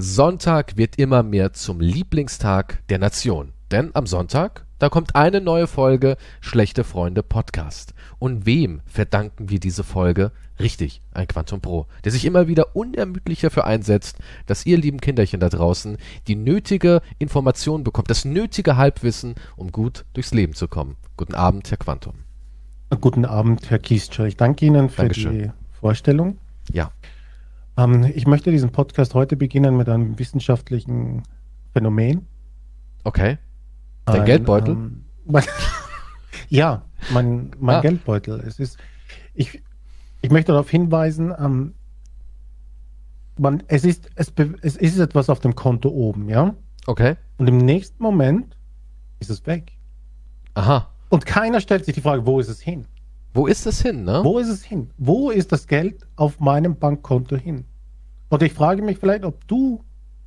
Sonntag wird immer mehr zum Lieblingstag der Nation. Denn am Sonntag, da kommt eine neue Folge Schlechte Freunde Podcast. Und wem verdanken wir diese Folge? Richtig, ein Quantum Pro, der sich immer wieder unermüdlich dafür einsetzt, dass ihr lieben Kinderchen da draußen die nötige Information bekommt, das nötige Halbwissen, um gut durchs Leben zu kommen. Guten Abend, Herr Quantum. Guten Abend, Herr Kiescher. Ich danke Ihnen für Dankeschön. die Vorstellung. Ja. Ähm, ich möchte diesen Podcast heute beginnen mit einem wissenschaftlichen Phänomen. Okay. Dein Ein, Geldbeutel? Ähm, mein, ja, mein, mein Ah. Geldbeutel. Es ist, ich, ich möchte darauf hinweisen, ähm, man, es, ist, es, es ist etwas auf dem Konto oben, ja? Okay. Und im nächsten Moment ist es weg. Aha. Und keiner stellt sich die Frage, wo ist es hin? Wo ist das hin, ne? Wo ist es hin? Wo ist das Geld auf meinem Bankkonto hin? Und ich frage mich vielleicht, ob du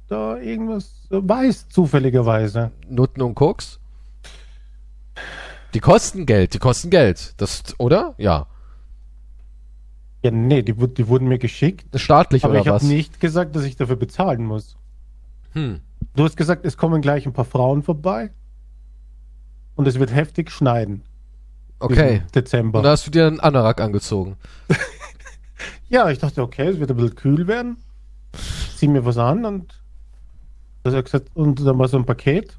da irgendwas weißt, zufälligerweise. Nutten und Koks? Die kosten Geld, die kosten Geld. Das, oder? Ja. Ja, nee, die, die wurden mir geschickt. Staatlich Aber oder ich habe was? nicht gesagt, dass ich dafür bezahlen muss. Hm. Du hast gesagt, es kommen gleich ein paar Frauen vorbei. Und es wird heftig schneiden. Okay. Dezember. Und da hast du dir einen Anorak angezogen. ja, ich dachte, okay, es wird ein bisschen kühl werden. Zieh mir was an und, das hat gesagt, und dann war so ein Paket.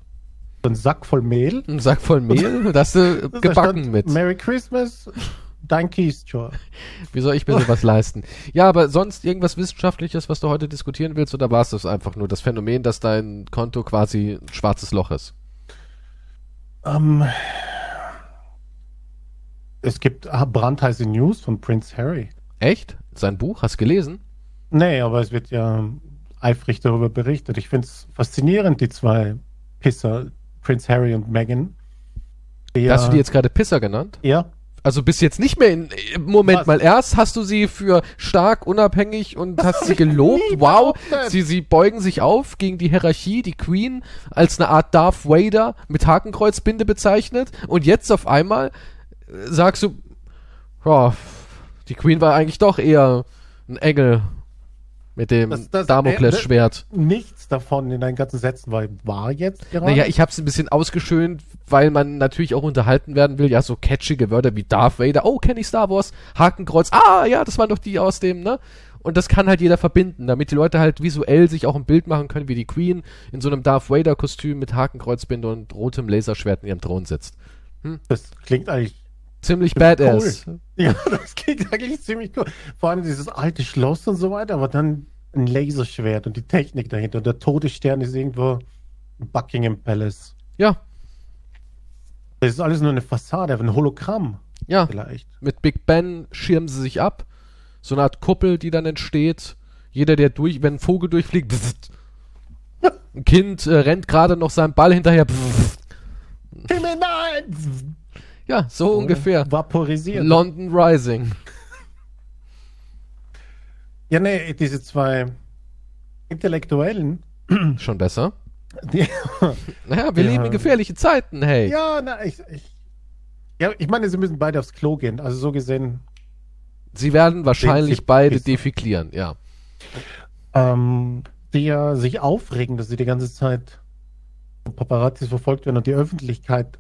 So ein Sack voll Mehl. Ein Sack voll Mehl, da hast du Da gebacken stand, mit. Merry Christmas, dein Keystore. Wie soll ich mir sowas leisten? Ja, aber sonst irgendwas Wissenschaftliches, was du heute diskutieren willst, oder war es das einfach nur das Phänomen, dass dein Konto quasi ein schwarzes Loch ist? Ähm, es gibt ah, brandheiße News von Prince Harry. Echt? Sein Buch? Hast du gelesen? Nee, aber es wird ja eifrig darüber berichtet. Ich finde es faszinierend, die zwei Pisser, Prince Harry und Meghan. Die Hast ja- du die jetzt gerade Pisser genannt? Ja, Also bist jetzt nicht mehr in. Moment Was? mal, erst hast du sie für stark, unabhängig und hast sie gelobt. Wow. Sie, sie beugen sich auf gegen die Hierarchie, die Queen als eine Art Darth Vader mit Hakenkreuzbinde bezeichnet. Und jetzt auf einmal sagst du, ja, die Queen war eigentlich doch eher ein Engel mit dem Das- das- Damoklesschwert. nichts davon in deinen ganzen Sätzen war, war jetzt gerade. Naja, ich hab's ein bisschen ausgeschönt, weil man natürlich auch unterhalten werden will. Ja, so catchige Wörter wie Darth Vader. Oh, kenne ich Star Wars. Hakenkreuz. Ah, ja, das waren doch die aus dem, ne? Und das kann halt jeder verbinden, damit die Leute halt visuell sich auch ein Bild machen können, wie die Queen in so einem Darth Vader Kostüm mit Hakenkreuzbinde und rotem Laserschwert in ihrem Thron sitzt. das klingt eigentlich. Ziemlich badass. Ja, das klingt eigentlich ziemlich cool. Vor allem dieses alte Schloss und so weiter, aber dann ein Laserschwert und die Technik dahinter. Und der Todesstern ist irgendwo Buckingham Palace. Ja, Das ist alles nur eine Fassade, ein Hologramm ja. vielleicht. Mit Big Ben schirmen sie sich ab. So eine Art Kuppel, die dann entsteht. Jeder, der durch, wenn ein Vogel durchfliegt, bzzzt. ein Kind äh, rennt gerade noch seinem Ball hinterher. bzzzt. Himmel, nein! Ja, so ungefähr. Vaporisiert. London Rising. ja, nee, diese zwei Intellektuellen, Schon besser. die, Naja, wir Ja. leben in gefährlichen Zeiten, hey. ja, na, ich, ich, ja, ich meine, sie müssen beide aufs Klo gehen. Also so gesehen, Sie werden wahrscheinlich sie beide pissen. defeklieren, ja. ähm, die ja sich aufregen, dass sie die ganze Zeit von Paparazzis verfolgt werden und die Öffentlichkeit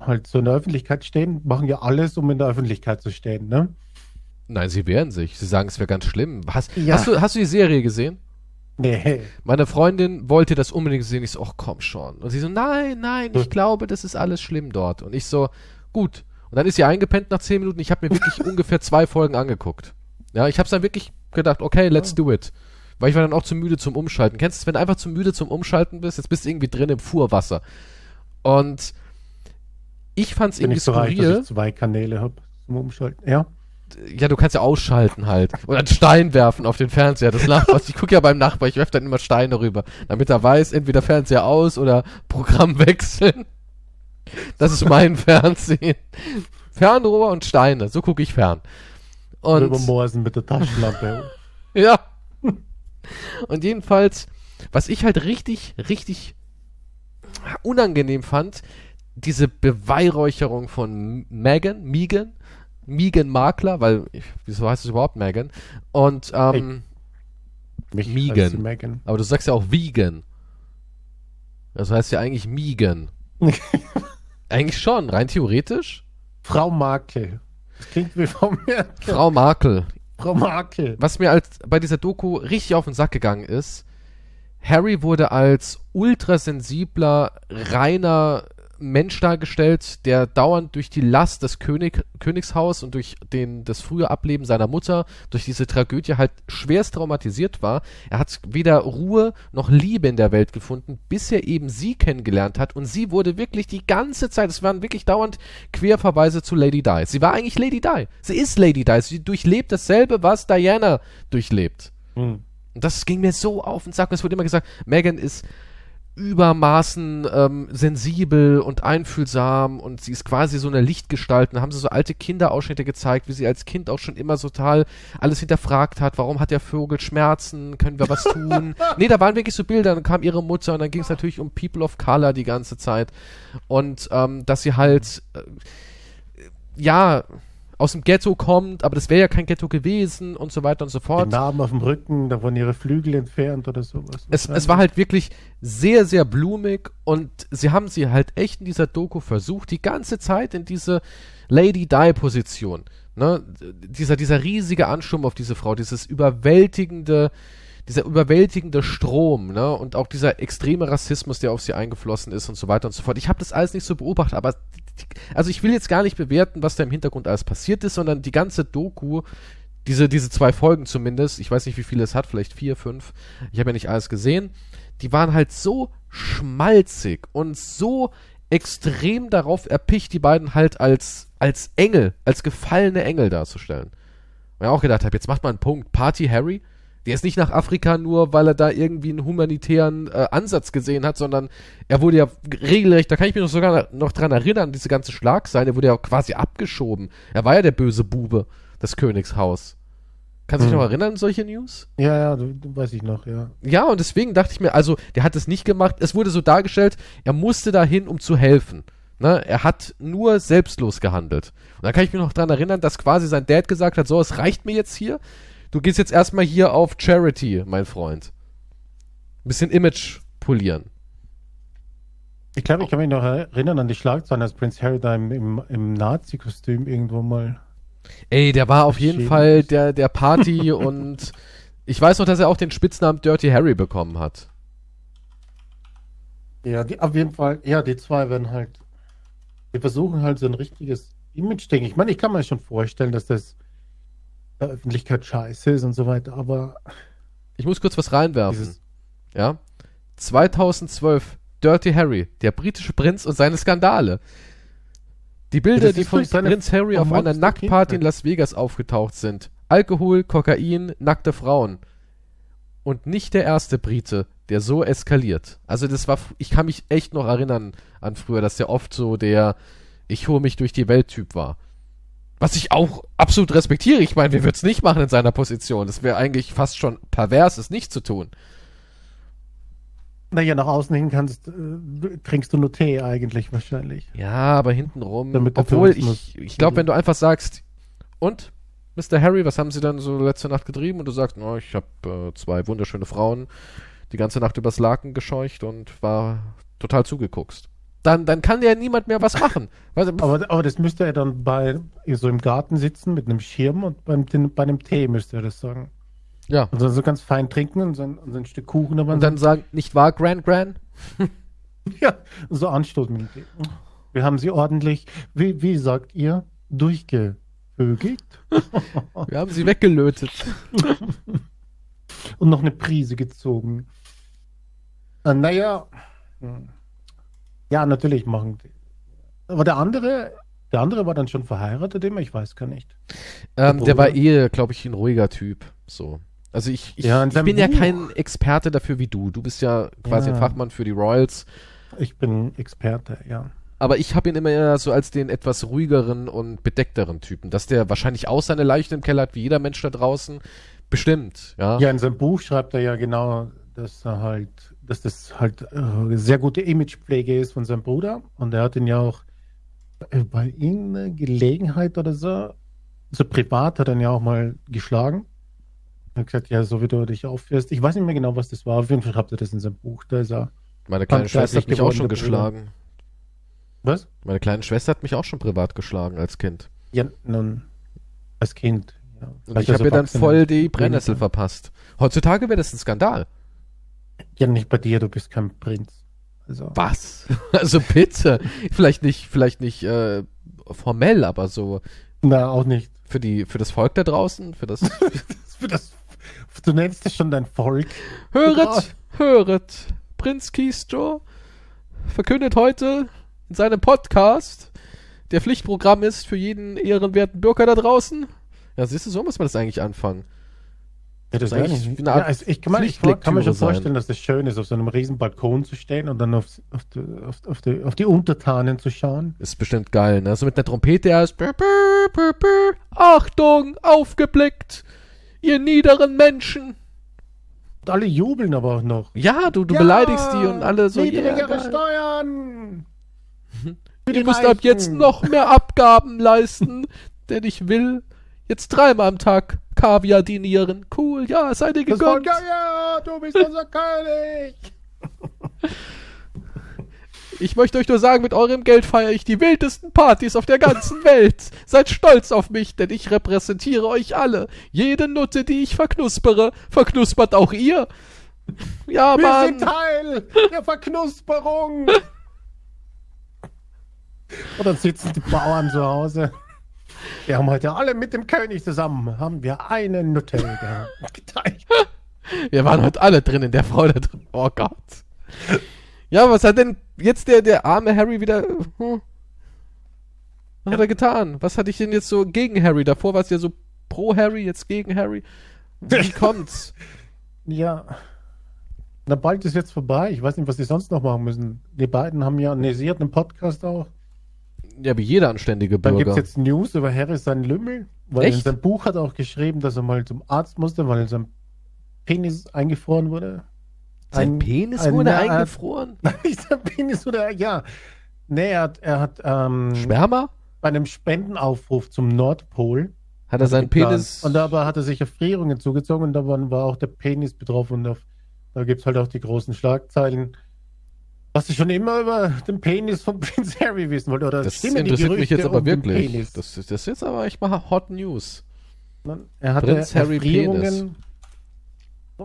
halt so in der Öffentlichkeit stehen, machen ja alles, um in der Öffentlichkeit zu stehen, ne? Nein, sie wehren sich. Sie sagen, es wäre ganz schlimm. Hast, Ja. hast, du, hast du die Serie gesehen? Nee. Meine Freundin wollte das unbedingt sehen. Ich so, ach komm schon. Und sie so, nein, nein, ich Hm. glaube, das ist alles schlimm dort. Und ich so, gut. Und dann ist sie eingepennt nach zehn Minuten. Ich habe mir wirklich ungefähr zwei Folgen angeguckt. Ja, ich habe dann wirklich gedacht, okay, let's do it. Weil ich war dann auch zu müde zum Umschalten. Kennst du es, wenn du einfach zu müde zum Umschalten bist? Jetzt bist du irgendwie drin im Fuhrwasser. Und ich fand's Bin irgendwie ich so reich, skurril. dass ich zwei Kanäle habe zum Umschalten. Ja. ja, du kannst ja ausschalten halt. Oder einen Stein werfen auf den Fernseher des Nachbars. Ich gucke ja beim Nachbar, ich werfe dann immer Steine rüber. Damit er weiß, entweder Fernseher aus oder Programm wechseln. Das ist mein Fernsehen. Fernrohr und Steine, so gucke ich fern. Und Morsen mit der Taschenlampe. ja. Und jedenfalls, was ich halt richtig, richtig unangenehm fand, diese Beweihräucherung von Megan, Megan, Megan Makler, weil, ich, wieso heißt es überhaupt Megan? Und, ähm, Mich Megan. Megan. Aber du sagst ja auch vegan. Das heißt ja eigentlich Megan. eigentlich schon, rein theoretisch. Frau Markel. Das klingt wie Frau Merkel. Frau Markel. Frau Markel. Was mir als bei dieser Doku richtig auf den Sack gegangen ist, Harry wurde als ultrasensibler, reiner Mensch dargestellt, der dauernd durch die Last des König, Königshaus und durch den, das frühe Ableben seiner Mutter, durch diese Tragödie halt schwerst traumatisiert war. Er hat weder Ruhe noch Liebe in der Welt gefunden, bis er eben sie kennengelernt hat und sie wurde wirklich die ganze Zeit, es waren wirklich dauernd Querverweise zu Lady Di. Sie war eigentlich Lady Di. Sie ist Lady Di. Sie durchlebt dasselbe, was Diana durchlebt. Hm. Und das ging mir so auf den Sack. Es wurde immer gesagt, Megan ist übermaßen ähm, sensibel und einfühlsam und sie ist quasi so eine Lichtgestalt. Und da haben sie so alte Kinderausschnitte gezeigt, wie sie als Kind auch schon immer so total alles hinterfragt hat. Warum hat der Vogel Schmerzen? Können wir was tun? nee, da waren wirklich so Bilder. Dann kam ihre Mutter und dann ging es natürlich um People of Color die ganze Zeit. Und ähm, dass sie halt, äh, ja, aus dem Ghetto kommt, aber das wäre ja kein Ghetto gewesen und so weiter und so fort. Narben auf dem Rücken, da wurden ihre Flügel entfernt oder sowas. Es, es war halt wirklich sehr, sehr blumig und sie haben sie halt echt in dieser Doku versucht, die ganze Zeit in diese Lady Di-Position. Ne? Dieser, dieser riesige Ansturm auf diese Frau, dieses überwältigende, dieser überwältigende Strom, ne? Und auch dieser extreme Rassismus, der auf sie eingeflossen ist und so weiter und so fort. Ich habe das alles nicht so beobachtet, aber also ich will jetzt gar nicht bewerten, was da im Hintergrund alles passiert ist, sondern die ganze Doku, diese, diese zwei Folgen zumindest, ich weiß nicht, wie viele es hat, vielleicht vier, fünf, ich habe ja nicht alles gesehen, die waren halt so schmalzig und so extrem darauf erpicht, die beiden halt als, als Engel, als gefallene Engel darzustellen. Und ich auch gedacht habe, jetzt macht mal einen Punkt. Party Harry, der ist nicht nach Afrika nur, weil er da irgendwie einen humanitären äh, Ansatz gesehen hat, sondern er wurde ja regelrecht, da kann ich mich noch sogar noch dran erinnern, diese ganze Schlagseite, er wurde ja quasi abgeschoben. Er war ja der böse Bube des Königshaus. Kannst du dich Hm. noch erinnern an solche News? Ja, ja, du, du weiß ich noch, ja. Ja, und deswegen dachte ich mir, also, der hat es nicht gemacht. Es wurde so dargestellt, er musste dahin, um zu helfen. Ne? Er hat nur selbstlos gehandelt. Und da kann ich mich noch dran erinnern, dass quasi sein Dad gesagt hat, so, es reicht mir jetzt hier. Du gehst jetzt erstmal hier auf Charity, mein Freund. Ein bisschen Image polieren. Ich glaube, ich kann mich noch erinnern an die Schlagzeilen, als Prince Harry da im, im, im Nazi-Kostüm irgendwo mal. Ey, der war auf jeden. Fall der, der Party und ich weiß noch, dass er auch den Spitznamen Dirty Harry bekommen hat. Ja, die, auf jeden Fall, ja, die zwei werden halt, die versuchen halt so ein richtiges Image-Ding. Ich meine, ich kann mir schon vorstellen, dass das Öffentlichkeit scheiße ist und so weiter, aber Ich muss kurz was reinwerfen. Ja. 2012, Dirty Harry, der britische Prinz und seine Skandale. Die Bilder, die von Prinz Harry auf einer Nacktparty in. Las Vegas aufgetaucht sind. Alkohol, Kokain, nackte Frauen. Und nicht der erste Brite, der so eskaliert. Also das war, ich kann mich echt noch erinnern an früher, dass der oft so der ich hole mich durch die Welt-Typ war. Was ich auch absolut respektiere. Ich meine, wer würde es nicht machen in seiner Position? Das wäre eigentlich fast schon pervers, es nicht zu tun. naja, nach außen hin kannst, äh, trinkst du nur Tee eigentlich wahrscheinlich. Ja, aber hintenrum. Damit obwohl ich, ich glaube, wenn du einfach sagst, und Mr. Harry, was haben Sie dann so letzte Nacht getrieben? Und du sagst, oh, ich habe äh, zwei wunderschöne Frauen die ganze Nacht übers Laken gescheucht und war total zugeguckst. Dann, dann kann ja niemand mehr was machen. Aber, aber das müsste er dann bei so im Garten sitzen mit einem Schirm und beim, den, bei einem Tee müsste er das sagen. ja. Also so ganz fein trinken und so ein, und so ein Stück Kuchen, Und dann sagen, nicht wahr, Gran Gran? ja, so anstoßen mit dem Tee. Wir haben sie ordentlich, wie, wie sagt ihr, durchgevögelt Wir haben sie weggelötet. und noch eine Prise gezogen. Äh, naja, hm. Ja, natürlich machen die. Aber der andere, der andere war dann schon verheiratet immer, ich weiß gar nicht. Ähm, Der der war Bruder? eh, glaube ich, ein ruhiger Typ. So. Also ich, ich, Ja, ich bin ja Buch- kein Experte dafür wie du. Du bist ja quasi Ja. ein Fachmann für die Royals. Ich bin Experte, ja. Aber ich habe ihn immer eher so als den etwas ruhigeren und bedeckteren Typen. Dass der wahrscheinlich auch seine Leiche im Keller hat, wie jeder Mensch da draußen. Bestimmt, ja. Ja, in seinem Buch schreibt er ja genau, dass er halt, dass das halt äh, sehr gute Imagepflege ist von seinem Bruder. Und er hat ihn ja auch äh, bei irgendeiner Gelegenheit oder so, so privat hat er ihn ja auch mal geschlagen. Er hat gesagt, ja, so wie du dich aufführst. Ich weiß nicht mehr genau, was das war. Auf jeden Fall schreibt er das in seinem Buch. Da ist er. Meine kleine Schwester hat mich auch schon geschlagen. Was? Meine kleine Schwester hat mich auch schon privat geschlagen als Kind. Ja, nun, als Kind. Ja. Und ich habe ihr dann voll die Brennnessel verpasst. Heutzutage wäre das ein Skandal. Ja, nicht bei dir, du bist kein Prinz. Also, Was? Also bitte. Vielleicht nicht, vielleicht nicht äh, formell, aber so na, auch nicht. für die, für das Volk da draußen, für das Für das, du nennst es schon dein Volk. Höret, höret, Prinz Kisto verkündet heute in seinem Podcast, der Pflichtprogramm ist für jeden ehrenwerten Bürger da draußen. Ja, siehst du, so muss man das eigentlich anfangen. Ja, das Das ist eigentlich eine Art ja, ich, kann, man, ich kann mir schon Pflichtlektüre sein. vorstellen, dass das schön ist, auf so einem riesen Balkon zu stehen und dann auf, auf, die, auf, die, auf die Untertanen zu schauen. Ist bestimmt geil, ne? So mit einer Trompete erst. Achtung, aufgeblickt, ihr niederen Menschen. Und alle jubeln aber auch noch. Ja, du, du Ja, beleidigst die und alle so. Niedrigere yeah. Steuern! Ihr müsst ab jetzt Reichen. noch mehr Abgaben leisten, denn ich will jetzt dreimal am Tag Kaviar dinieren. Cool, ja, seid ihr Das Volk, gegönnt. ja, ja, du bist unser König! Ich möchte euch nur sagen, mit eurem Geld feiere ich die wildesten Partys auf der ganzen Welt. Seid stolz auf mich, denn ich repräsentiere euch alle. Jede Nutte, die ich verknuspere, verknuspert auch ihr. Ja, Wir Mann. sind Teil der Verknusperung! Und dann sitzen die Bauern zu Hause. Wir haben heute alle mit dem König zusammen, haben wir eine Nutte gehabt- geteilt. Wir waren heute alle drin in der Frau da drin. Oh Gott. Ja, was hat denn jetzt der, der arme Harry wieder. Hm? Was hat er getan? Was hatte ich denn jetzt so gegen Harry? Davor war es ja so pro Harry, jetzt gegen Harry. Wie kommt's? Ja. Na, bald ist jetzt vorbei. Ich weiß nicht, was die sonst noch machen müssen. Die beiden haben ja, ne, sie hat einen Podcast auch. Ja, wie jeder anständige Dann gibt Bürger. es jetzt News über Harry seinen Lümmel. Weil Echt? in seinem Buch hat er auch geschrieben, dass er mal zum Arzt musste, weil sein Penis eingefroren wurde. Sein Ein- Penis ein- wurde na, eingefroren? Nein, sein Penis wurde, ja. Nee, er hat, er hat ähm, Schwärmer? bei einem Spendenaufruf zum Nordpol. Hat er seinen. Penis. Und dabei hat er sich Erfrierungen zugezogen und da war, war auch der Penis betroffen. Und auf, da gibt es halt auch die großen Schlagzeilen. Was ich schon immer über den Penis von Prince Harry wissen wollte. Oder das stimmen die interessiert mich Gerüchte jetzt aber um wirklich. Penis? Das, ist- das ist jetzt aber echt mal Hot News. Er hatte Prinz Harry Erfrierungen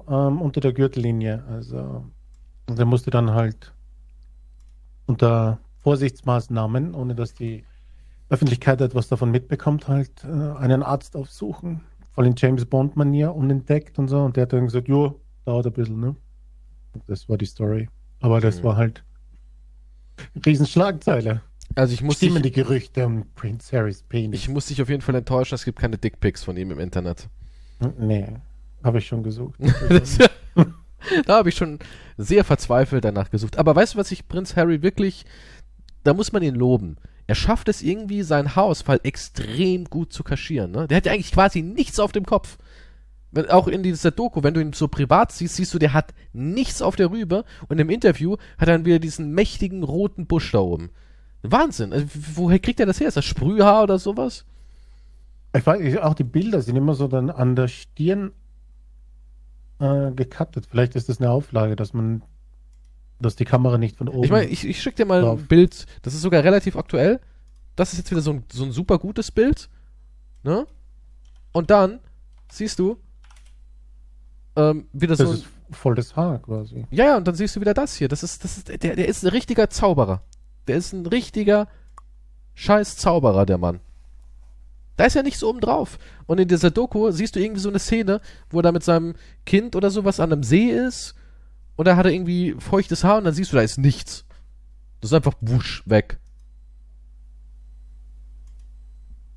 ähm, unter der Gürtellinie. Also und er musste dann halt unter Vorsichtsmaßnahmen, ohne dass die Öffentlichkeit etwas davon mitbekommt, halt äh, einen Arzt aufsuchen. Voll in James Bond-Manier unentdeckt und so. Und der hat dann gesagt, jo, dauert ein bisschen, ne? Und das war die Story. Aber das Mhm. war halt Riesenschlagzeile. Also ich muss, Stimmen dich, die Gerüchte um Prince Harrys Penis? ich muss dich auf jeden Fall enttäuschen, es gibt keine Dickpics von ihm im Internet. nee, habe ich schon gesucht. Das, da habe ich schon sehr verzweifelt danach gesucht. Aber weißt du, was ich Prinz Harry wirklich, da muss man ihn loben. Er schafft es irgendwie, seinen Haarausfall extrem gut zu kaschieren. Ne? Der hat ja eigentlich quasi nichts auf dem Kopf. Wenn, auch in dieser Doku, wenn du ihn so privat siehst, siehst du, der hat nichts auf der Rübe. Und im Interview hat er dann wieder diesen mächtigen roten Busch da oben. Wahnsinn. Also, woher kriegt er das her? Ist das Sprühhaar oder sowas? Ich weiß, ich- auch die Bilder sind immer so dann an der Stirn äh, gecuttet. Vielleicht ist das eine Auflage, dass man, dass die Kamera nicht von oben. Ich meine, ich, ich schicke dir mal drauf. ein Bild, das ist sogar relativ aktuell. Das ist jetzt wieder so ein, so ein super gutes Bild. Ne? Und dann siehst du ähm, wieder das so. ist voll das Haar quasi. ja, ja, und dann siehst du wieder das hier. Das ist, das ist, der, der ist ein richtiger Zauberer. Der ist ein richtiger scheiß Zauberer, der Mann. Da ist ja nichts oben drauf. Und in dieser Doku siehst du irgendwie so eine Szene, wo er da mit seinem Kind oder sowas an einem See ist. Und da hat er irgendwie feuchtes Haar und dann siehst du, da ist nichts. Das ist einfach wusch weg.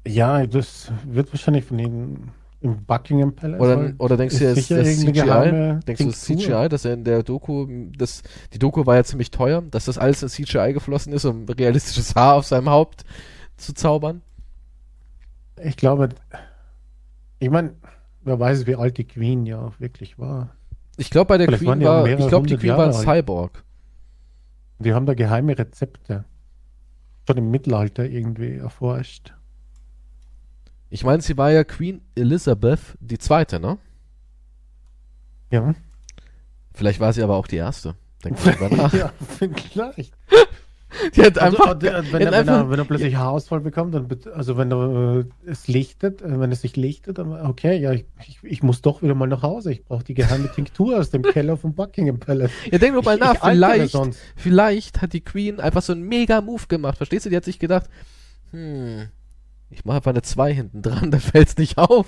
Ja, das wird wahrscheinlich von ihnen im Buckingham Palace. Oder, oder denkst du, ist das CGI? Denkst du, das. CGI, dass er in der Doku, das, die Doku war ja ziemlich teuer, dass das alles in CGI geflossen ist, um realistisches Haar auf seinem Haupt zu zaubern? Ich glaube, ich meine, wer weiß, wie alt die Queen ja auch wirklich war. Ich glaube, bei der Vielleicht Queen war, ich glaube, die Queen war ein Jahre. Cyborg. Die haben da geheime Rezepte. Schon im Mittelalter irgendwie erforscht. Ich meine, sie war ja Queen Elizabeth die zweite, ne? Ja. Vielleicht war sie aber auch die erste. Denk mal nach. ja, vielleicht. Die hat Also, einfach, äh, wenn, er, hat wenn, einfach er, wenn er plötzlich Haarausfall bekommt, dann, also wenn er äh, es lichtet, äh, wenn es sich lichtet, dann okay, ja, ich, ich, ich muss doch wieder mal nach Hause. Ich brauche die geheime Tinktur aus dem Keller vom Buckingham Palace. ja, denk doch mal nach, ich vielleicht, vielleicht hat die Queen einfach so einen mega Move gemacht. Verstehst du? Die hat sich gedacht, hm, ich mache einfach eine 2 hinten dran, dann fällt's nicht auf.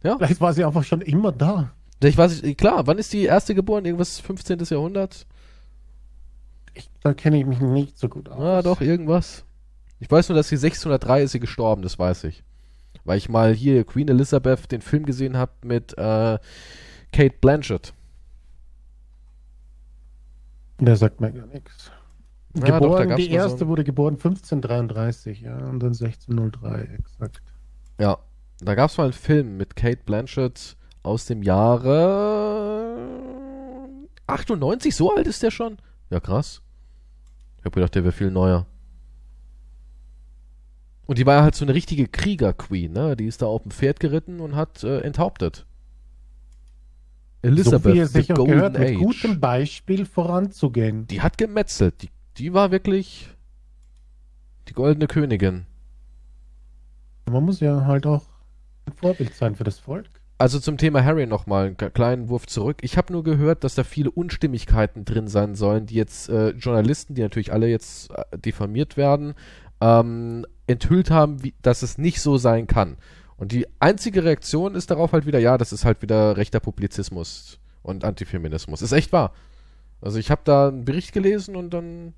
Vielleicht war sie einfach schon immer da. Ich weiß nicht, klar, wann ist die erste geboren? Irgendwas 15. Jahrhundert? Ich, da kenne ich mich nicht so gut aus. Ah, doch, irgendwas. Ich weiß nur, dass sie 1603 ist sie gestorben, das weiß ich. Weil ich mal hier Queen Elizabeth den Film gesehen habe mit äh, Kate Blanchett. Der sagt mir gar nichts. Ja, doch, Geboren, gab's die so erste ein- wurde geboren 1533, ja, und dann 1603, exakt. Ja, da gab es mal einen Film mit Kate Blanchett aus dem Jahre 98, so alt ist der schon? Ja, krass. Ich hab gedacht, der wäre viel neuer. Und die war halt so eine richtige Krieger-Queen, ne? Die ist da auf dem Pferd geritten und hat äh, enthauptet. Elizabeth, so es the Golden gehört, mit Age. gutem Beispiel voranzugehen. Die hat gemetzelt. Die, die war wirklich die goldene Königin. Man muss ja halt auch ein Vorbild sein für das Volk. Also zum Thema Harry nochmal einen kleinen Wurf zurück. Ich habe nur gehört, dass da viele Unstimmigkeiten drin sein sollen, die jetzt äh, Journalisten, die natürlich alle jetzt äh, diffamiert werden, ähm, enthüllt haben, wie, dass es nicht so sein kann. Und die einzige Reaktion ist darauf halt wieder, ja, das ist halt wieder rechter Publizismus und Antifeminismus. Ist echt wahr. Also ich habe da einen Bericht gelesen und dann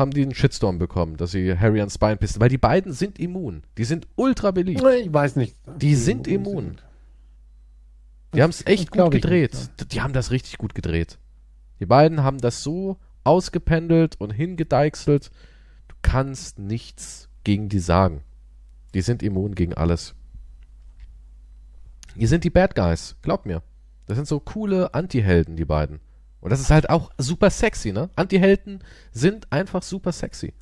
haben die einen Shitstorm bekommen, dass sie Harry ans Bein pissen, weil die beiden sind immun. Die sind ultra beliebt. Ich weiß nicht. Die sind immun. Die haben es echt gut gedreht. nicht, Die haben das richtig gut gedreht. Die beiden haben das so ausgependelt und hingedeichselt. Du kannst nichts gegen die sagen. Die sind immun gegen alles. Die sind die Bad Guys, glaub mir. Das sind so coole Anti-Helden, die beiden. Und das ist halt auch super sexy, ne? Anti-Helden sind einfach super sexy.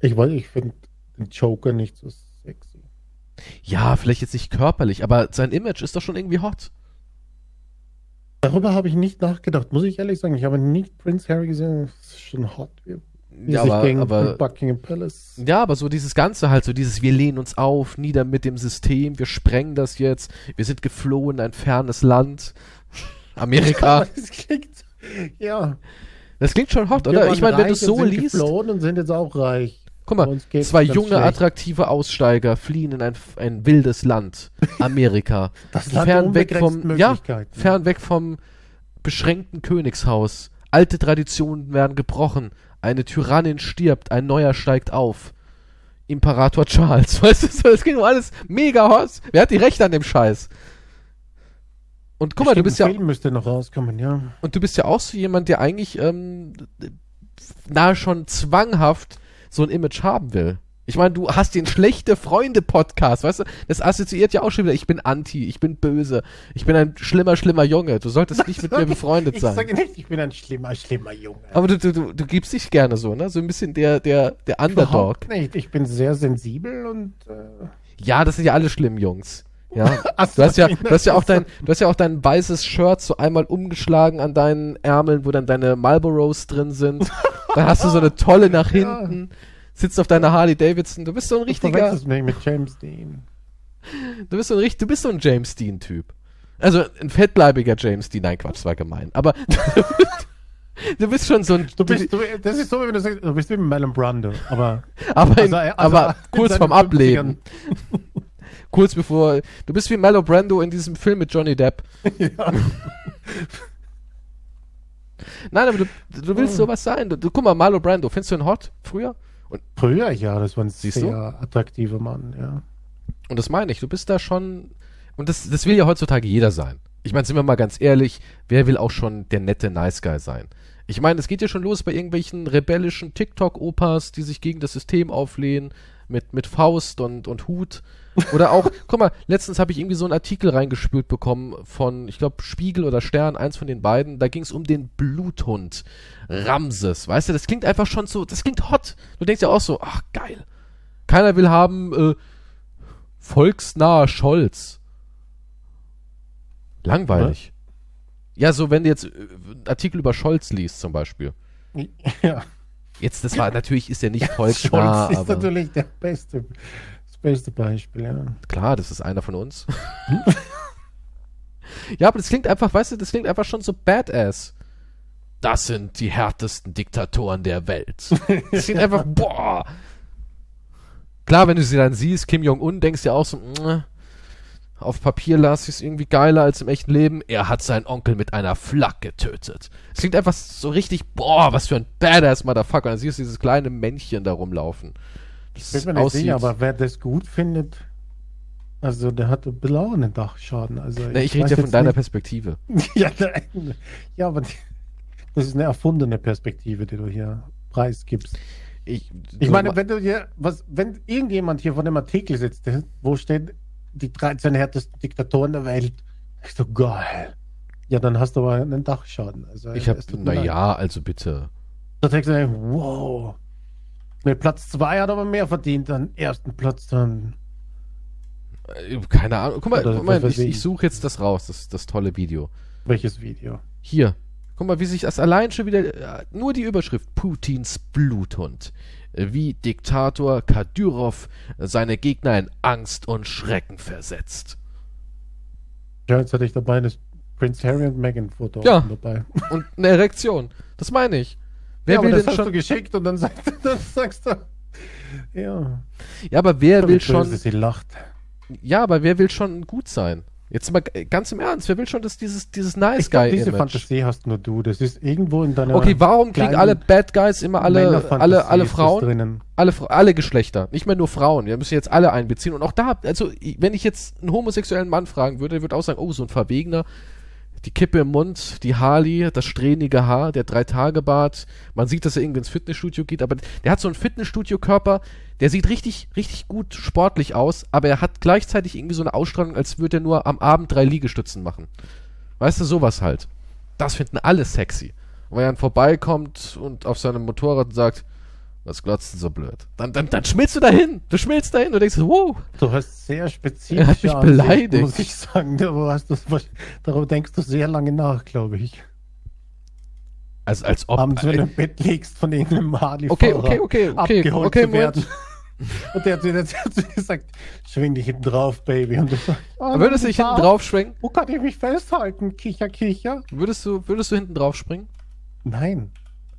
Ich weiß, ich finde den Joker nicht so sexy. Ja, vielleicht jetzt nicht körperlich, aber sein Image ist doch schon irgendwie hot. Darüber habe ich nicht nachgedacht, muss ich ehrlich sagen. Ich habe nicht Prince Harry gesehen. Das ist schon hot, wie, Ja, aber, gegen aber Buckingham Palace. Ja, aber so dieses Ganze halt, so dieses, wir lehnen uns auf, nieder mit dem System, wir sprengen das jetzt, wir sind geflohen, in ein fernes Land. Amerika. das klingt, ja. Das klingt schon hot, Wir oder? Ich meine, wenn du es so sind liest, geflohen und sind jetzt auch reich. guck mal, zwei junge, schlecht. attraktive Aussteiger fliehen in ein, ein wildes Land, Amerika. Das Land fern weg vom, ja, fern weg vom beschränkten Königshaus. Alte Traditionen werden gebrochen. Eine Tyrannin stirbt, ein neuer steigt auf. Imperator Charles. Weißt du, so, das ging um alles mega hot. Wer hat die Rechte an dem Scheiß? Und guck mal, du bist ja, Film müsste noch rauskommen, ja. und du bist ja auch so jemand, der eigentlich ähm, nahe schon zwanghaft so ein Image haben will. Ich meine, du hast den schlechte Freunde Podcast, weißt du? Das assoziiert ja auch schon wieder, ich bin anti, ich bin böse, ich bin ein schlimmer, schlimmer Junge. Du solltest nicht mit mir befreundet ich sein. sage nicht, ich bin ein schlimmer, schlimmer Junge. Aber du, du, du, du gibst dich gerne so, ne? So ein bisschen der, der, der Underdog. Überhaupt nicht. Ich bin sehr sensibel und äh, Ja, das sind ja alle schlimmen Jungs. Ja. Du hast ja, du hast ja auch dein, du hast ja auch dein weißes Shirt so einmal umgeschlagen an deinen Ärmeln, wo dann deine Marlboros drin sind. Dann hast du so eine tolle nach Ja. Sitzt auf deiner Harley Davidson. Du bist so ein du richtiger, verwechselst mich mit James Dean. du bist so ein richtig, du bist so ein James Dean Typ. Also ein fettleibiger James Dean. Nein, Quatsch, war gemein. Aber du bist schon so ein, Du bist, du, das ist so, wie wenn du sagst, du bist wie Marlon Brando, aber aber, in, also, also aber kurz vorm 50ern. Ableben. Kurz bevor, du bist wie Mello Brando in diesem Film mit Johnny Depp. ja. Nein, aber du, du willst sowas sein. Du, du, guck mal, Marlo Brando, findest du ihn hot früher? Früher, ja, das war ein Siehst du? sehr attraktiver Mann, ja. Und das meine ich, du bist da schon. Und das, das will ja heutzutage jeder sein. Ich meine, sind wir mal ganz ehrlich, wer will auch schon der nette Nice Guy sein? Ich meine, es geht ja schon los bei irgendwelchen rebellischen TikTok-Opas, die sich gegen das System auflehnen, mit, mit Faust und, und Hut. Oder auch, guck mal, letztens habe ich irgendwie so einen Artikel reingespült bekommen von, ich glaube, Spiegel oder Stern, eins von den beiden. Da ging es um den Bluthund Ramses. Weißt du, das klingt einfach schon so, das klingt hot. Du denkst ja auch so, ach geil. Keiner will haben, äh, Volksnaher Scholz. Langweilig. Ja, so wenn du jetzt äh, einen Artikel über Scholz liest zum Beispiel. Ja. Jetzt, das war natürlich, ist ja nicht volksnah, Scholz ist natürlich der beste, das beste Beispiel, ja. klar, das ist einer von uns. ja, aber das klingt einfach, weißt du, das klingt einfach schon so badass. Das sind die härtesten Diktatoren der Welt. Das klingt einfach, boah. Klar, wenn du sie dann siehst, Kim Jong-un, denkst du ja auch so, "Mh, auf Papier las ich es irgendwie geiler als im echten Leben. Er hat seinen Onkel mit einer Flak getötet. Es klingt einfach so richtig, boah, was für ein badass Motherfucker. Und dann siehst du dieses kleine Männchen da rumlaufen. Das Ich bin mir nicht sicher, aber wer das gut findet, also der hat ein bisschen auch einen Dachschaden. Also Na, ich rede ja von deiner nicht- Perspektive. ja, ja, aber das ist eine erfundene Perspektive, die du hier preisgibst. Ich, Ich meine, wenn du hier, was, wenn irgendjemand hier von dem Artikel sitzt, wo steht, die 13 härtesten Diktatoren der Welt, ich so, geil. Ja, dann hast du aber einen Dachschaden. Also, ich habe, naja, also bitte. Da denkst du, wow. Nee, Platz 2 hat aber mehr verdient, dann ersten Platz dann. Äh, Keine Ahnung. Guck mal, Oder guck mal ich ich. suche jetzt das raus, das, das tolle Video. Welches Video? Hier. Guck mal, wie sich das allein schon wieder. äh, Nur die Überschrift Putins Bluthund. Äh, Wie Diktator Kadyrov seine Gegner in Angst und Schrecken versetzt. Ja, jetzt hatte ich dabei das Prince Harry und Meghan Foto Ja. dabei. Und eine Erektion. Das meine ich. Wer ja, aber will das denn hast du schon. geschickt und dann, sagt, dann sagst du. Ja. Ja, aber wer will schon. Sie lacht. Ja, aber wer will schon gut sein? Jetzt mal ganz im Ernst, wer will schon das, dieses, dieses Nice Ich glaub, Guy diese Image? Fantasie hast nur du. Das ist irgendwo in deiner. Okay, warum kriegen alle Bad Guys immer alle, alle, alle Frauen? Drinnen. alle, alle Geschlechter, nicht mehr nur Frauen. Wir müssen jetzt alle einbeziehen. Und auch da, also wenn ich jetzt einen homosexuellen Mann fragen würde, der würde auch sagen, oh, so ein Verwegener, die Kippe im Mund, die Harley, das strähnige Haar, der Drei-Tage-Bart. Man sieht, dass er irgendwie ins Fitnessstudio geht, aber der hat so einen Fitnessstudio-Körper, der sieht richtig, richtig gut sportlich aus, aber er hat gleichzeitig irgendwie so eine Ausstrahlung, als würde er nur am Abend drei Liegestützen machen. Weißt du, sowas halt. Das finden alle sexy. Und wenn er dann vorbeikommt und auf seinem Motorrad sagt, was glotzt denn so blöd? Dann, dann, dann schmilzt du dahin. Du schmilzt dahin und denkst, wow. Du hast sehr Er spezifisch. hat mich beleidigt. Muss ich sagen. Darüber denkst du sehr lange nach, glaube ich. Also als ob. Abends, wenn du im Bett liegst, von irgendeinem harley okay, okay, okay, okay, abgeholt okay, zu werden. Und der hat, der hat zu dir gesagt, schwing dich hinten drauf, Baby. Und du sagst, oh, Würdest du dich hinten drauf schwingen? Wo kann ich mich festhalten? Kicher, kicher. Würdest du, würdest du hinten drauf springen? Nein.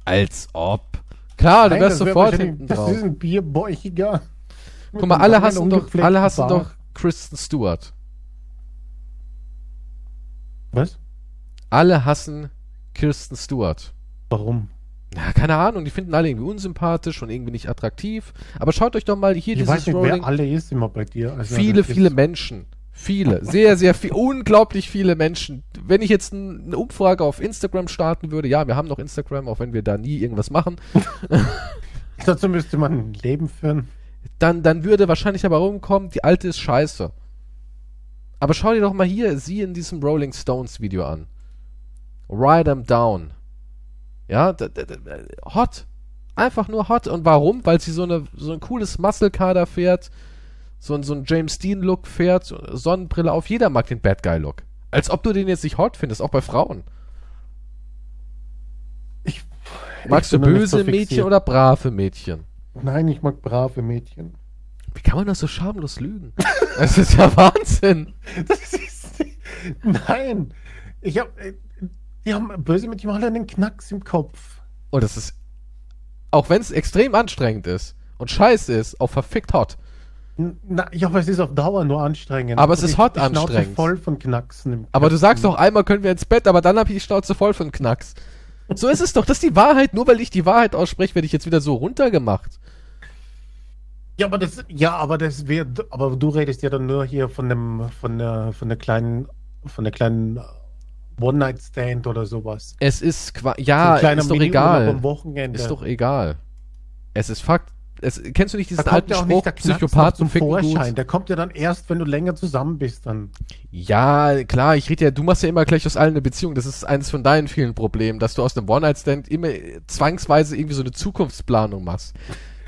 Als ob. Klar, du Nein, wärst das wär sofort hinten Das drauf. ist ein Bierbäuchiger. Guck mal, alle hassen doch, alle hassen doch Kristen Stewart. Was? Alle hassen Kirsten Stewart. Warum? Ja, keine Ahnung, die finden alle irgendwie unsympathisch und irgendwie nicht attraktiv. Aber schaut euch doch mal hier Ich dieses weiß nicht, Rolling. wer alle ist immer bei dir. Also viele, das viele Menschen. Viele, sehr, sehr viel, unglaublich viele Menschen. Wenn ich jetzt eine Umfrage auf Instagram starten würde, ja, wir haben noch Instagram, auch wenn wir da nie irgendwas machen, Dazu müsste man ein Leben führen. dann, dann würde wahrscheinlich dabei rumkommen, die alte ist scheiße. Aber schau dir doch mal hier sie in diesem Rolling Stones Video an. Ride 'em down. Ja, hot. Einfach nur hot. Und warum? Weil sie so, eine, so ein cooles Muscle-Kader fährt, so ein, so ein James Dean-Look fährt, Sonnenbrille auf. Jeder mag den Bad Guy-Look. Als ob du den jetzt nicht hot findest, auch bei Frauen. Ich, Magst ich du böse so Mädchen oder brave Mädchen? Nein, ich mag brave Mädchen. Wie kann man das so schamlos lügen? Das ist ja Wahnsinn. Das ist. Nein. Ich hab. äh, Die haben böse Mädchen haben einen Knacks im Kopf. Und das ist, auch wenn es extrem anstrengend ist und scheiße ist, auch verfickt hot. Na, ja, aber es ist auf Dauer nur anstrengend. Aber es Und ist ich- hot die Schnauze anstrengend. voll von Knacksen. Aber du sagst doch, einmal können wir ins Bett, aber dann habe ich die Schnauze voll von Knacks. So ist es doch. Das ist die Wahrheit. Nur weil ich die Wahrheit ausspreche, werde ich jetzt wieder so runtergemacht. Ja, aber das, ja, aber das wird, aber du redest ja dann nur hier von dem, von der, von der kleinen, von der kleinen One-Night-Stand oder sowas. Es ist So ja, kleiner ist doch egal. Am Wochenende. Ist doch egal. Es ist Fakt. Es, kennst du nicht diesen alten ja Spruch, nicht Psychopathen zum Vorschein. Der kommt ja dann erst, wenn du länger zusammen bist, dann. Ja, klar, ich rede ja, du machst ja immer gleich aus allen eine Beziehung. Das ist eines von deinen vielen Problemen, dass du aus einem One-Night-Stand immer zwangsweise irgendwie so eine Zukunftsplanung machst.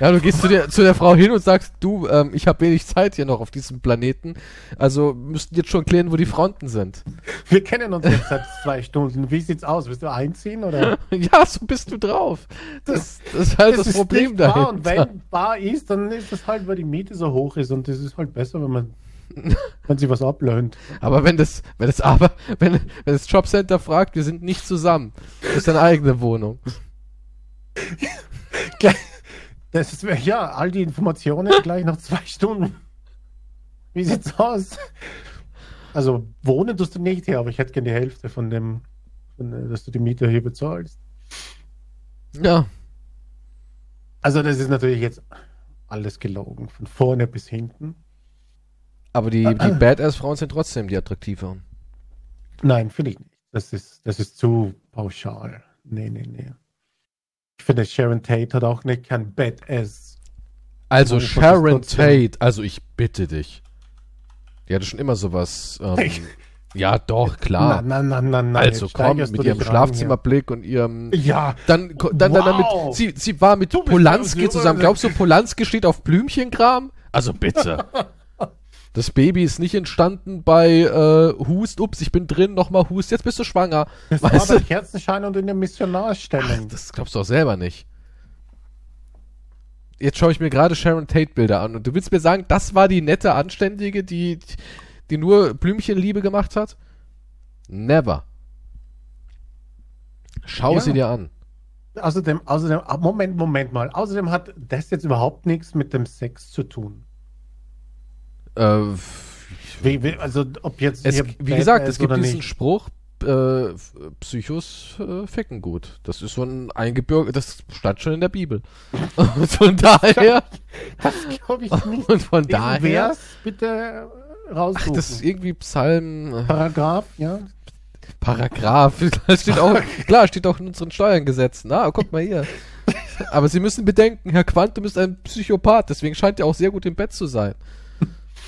Ja, du gehst zu der, zu der Frau hin und sagst, du, ähm, ich habe wenig Zeit hier noch auf diesem Planeten. Also müssten jetzt schon klären, wo die Fronten sind. Wir kennen uns jetzt seit zwei Stunden. Wie sieht's aus? Willst du einziehen oder? ja, so bist du drauf. Das, das ist halt das, das Problem da. Und wenn bar ist, dann ist das halt, weil die Miete so hoch ist und das ist halt besser, wenn man wenn sie was ablöhnt. Aber wenn das, wenn das aber, wenn, wenn das Jobcenter fragt, wir sind nicht zusammen. Das ist deine eigene Wohnung. Das ist, ja, all die Informationen gleich nach zwei Stunden. Wie sieht's aus? Also, wohnen tust du nicht hier, aber ich hätte gerne die Hälfte von dem, von, äh, dass du die Miete hier bezahlst. Ja. Also, das ist natürlich jetzt alles gelogen, von vorne bis hinten. Aber die, die Badass-Frauen sind trotzdem die attraktiveren. Nein, finde ich nicht. Das ist, das ist zu pauschal. Nee, nee, nee. Ich finde, Sharon Tate hat auch nicht kein Badass. Also Sharon Tate, also ich bitte dich. Die hatte schon immer sowas. Ähm, ja, doch, klar. Na, na, na, na, also komm, mit ihrem Schlafzimmerblick und ihrem. Ja. Dann, dann, wow. dann damit. Sie, sie war mit Polanski zusammen. Glaubst du, Polanski steht auf Blümchenkram? Also bitte. Das Baby ist nicht entstanden bei äh, Hust, ups, ich bin drin, nochmal Hust, jetzt bist du schwanger. Das weißt war bei Kerzenschein und in der Missionarstellung. Ach, das glaubst du auch selber nicht. Jetzt schaue ich mir gerade Sharon Tate Bilder an und du willst mir sagen, das war die nette Anständige, die, die nur Blümchenliebe gemacht hat? Never. Schau ja. sie dir an. Außerdem, außerdem, ah, Moment, Moment mal. Außerdem hat das jetzt überhaupt nichts mit dem Sex zu tun. Äh, wie, wie, also ob jetzt es, wie gesagt, es gibt diesen nicht. Spruch, äh, Psychos äh, ficken gut. Das ist so ein eingebürger, das stand schon in der Bibel. und von daher. Das glaube ich nicht. Und von daher. Wär's bitte raussuchen. Ach, das ist irgendwie Psalm. Äh, Paragraph, ja. Paragraph. Das steht auch, klar, steht auch in unseren Steuergesetzen. Ah, guck mal hier. Aber Sie müssen bedenken, Herr Quantum ist ein Psychopath, deswegen scheint er auch sehr gut im Bett zu sein.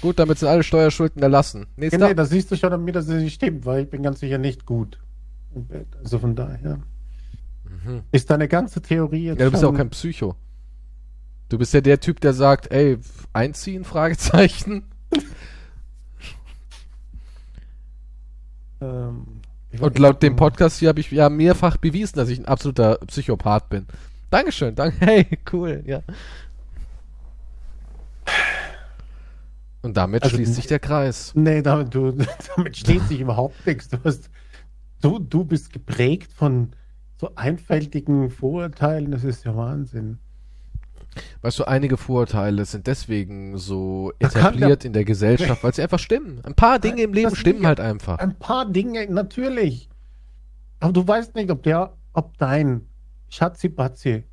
Gut, damit sind alle Steuerschulden erlassen. Nächster. Nee, das siehst du schon an mir, dass es nicht stimmt, weil ich bin ganz sicher nicht gut im Bett. Also von daher. Mhm. Ist deine ganze Theorie jetzt. Ja, du bist ja auch kein Psycho. Du bist ja der Typ, der sagt, ey, einziehen? Fragezeichen. ähm, Und laut dem Podcast hier habe ich ja mehrfach bewiesen, dass ich ein absoluter Psychopath bin. Dankeschön, danke. Hey, cool, ja. Und damit also, schließt sich der Kreis. Nee, damit, du, damit schließt sich überhaupt nichts. Du, hast, du, du bist geprägt von so einfältigen Vorurteilen, das ist ja Wahnsinn. Weißt du, einige Vorurteile sind deswegen so etabliert in der Gesellschaft, weil sie einfach stimmen. Ein paar Dinge im Leben stimmen halt einfach. Ein paar Dinge, natürlich. Aber du weißt nicht, ob der, ob dein Schatzi-Batzi,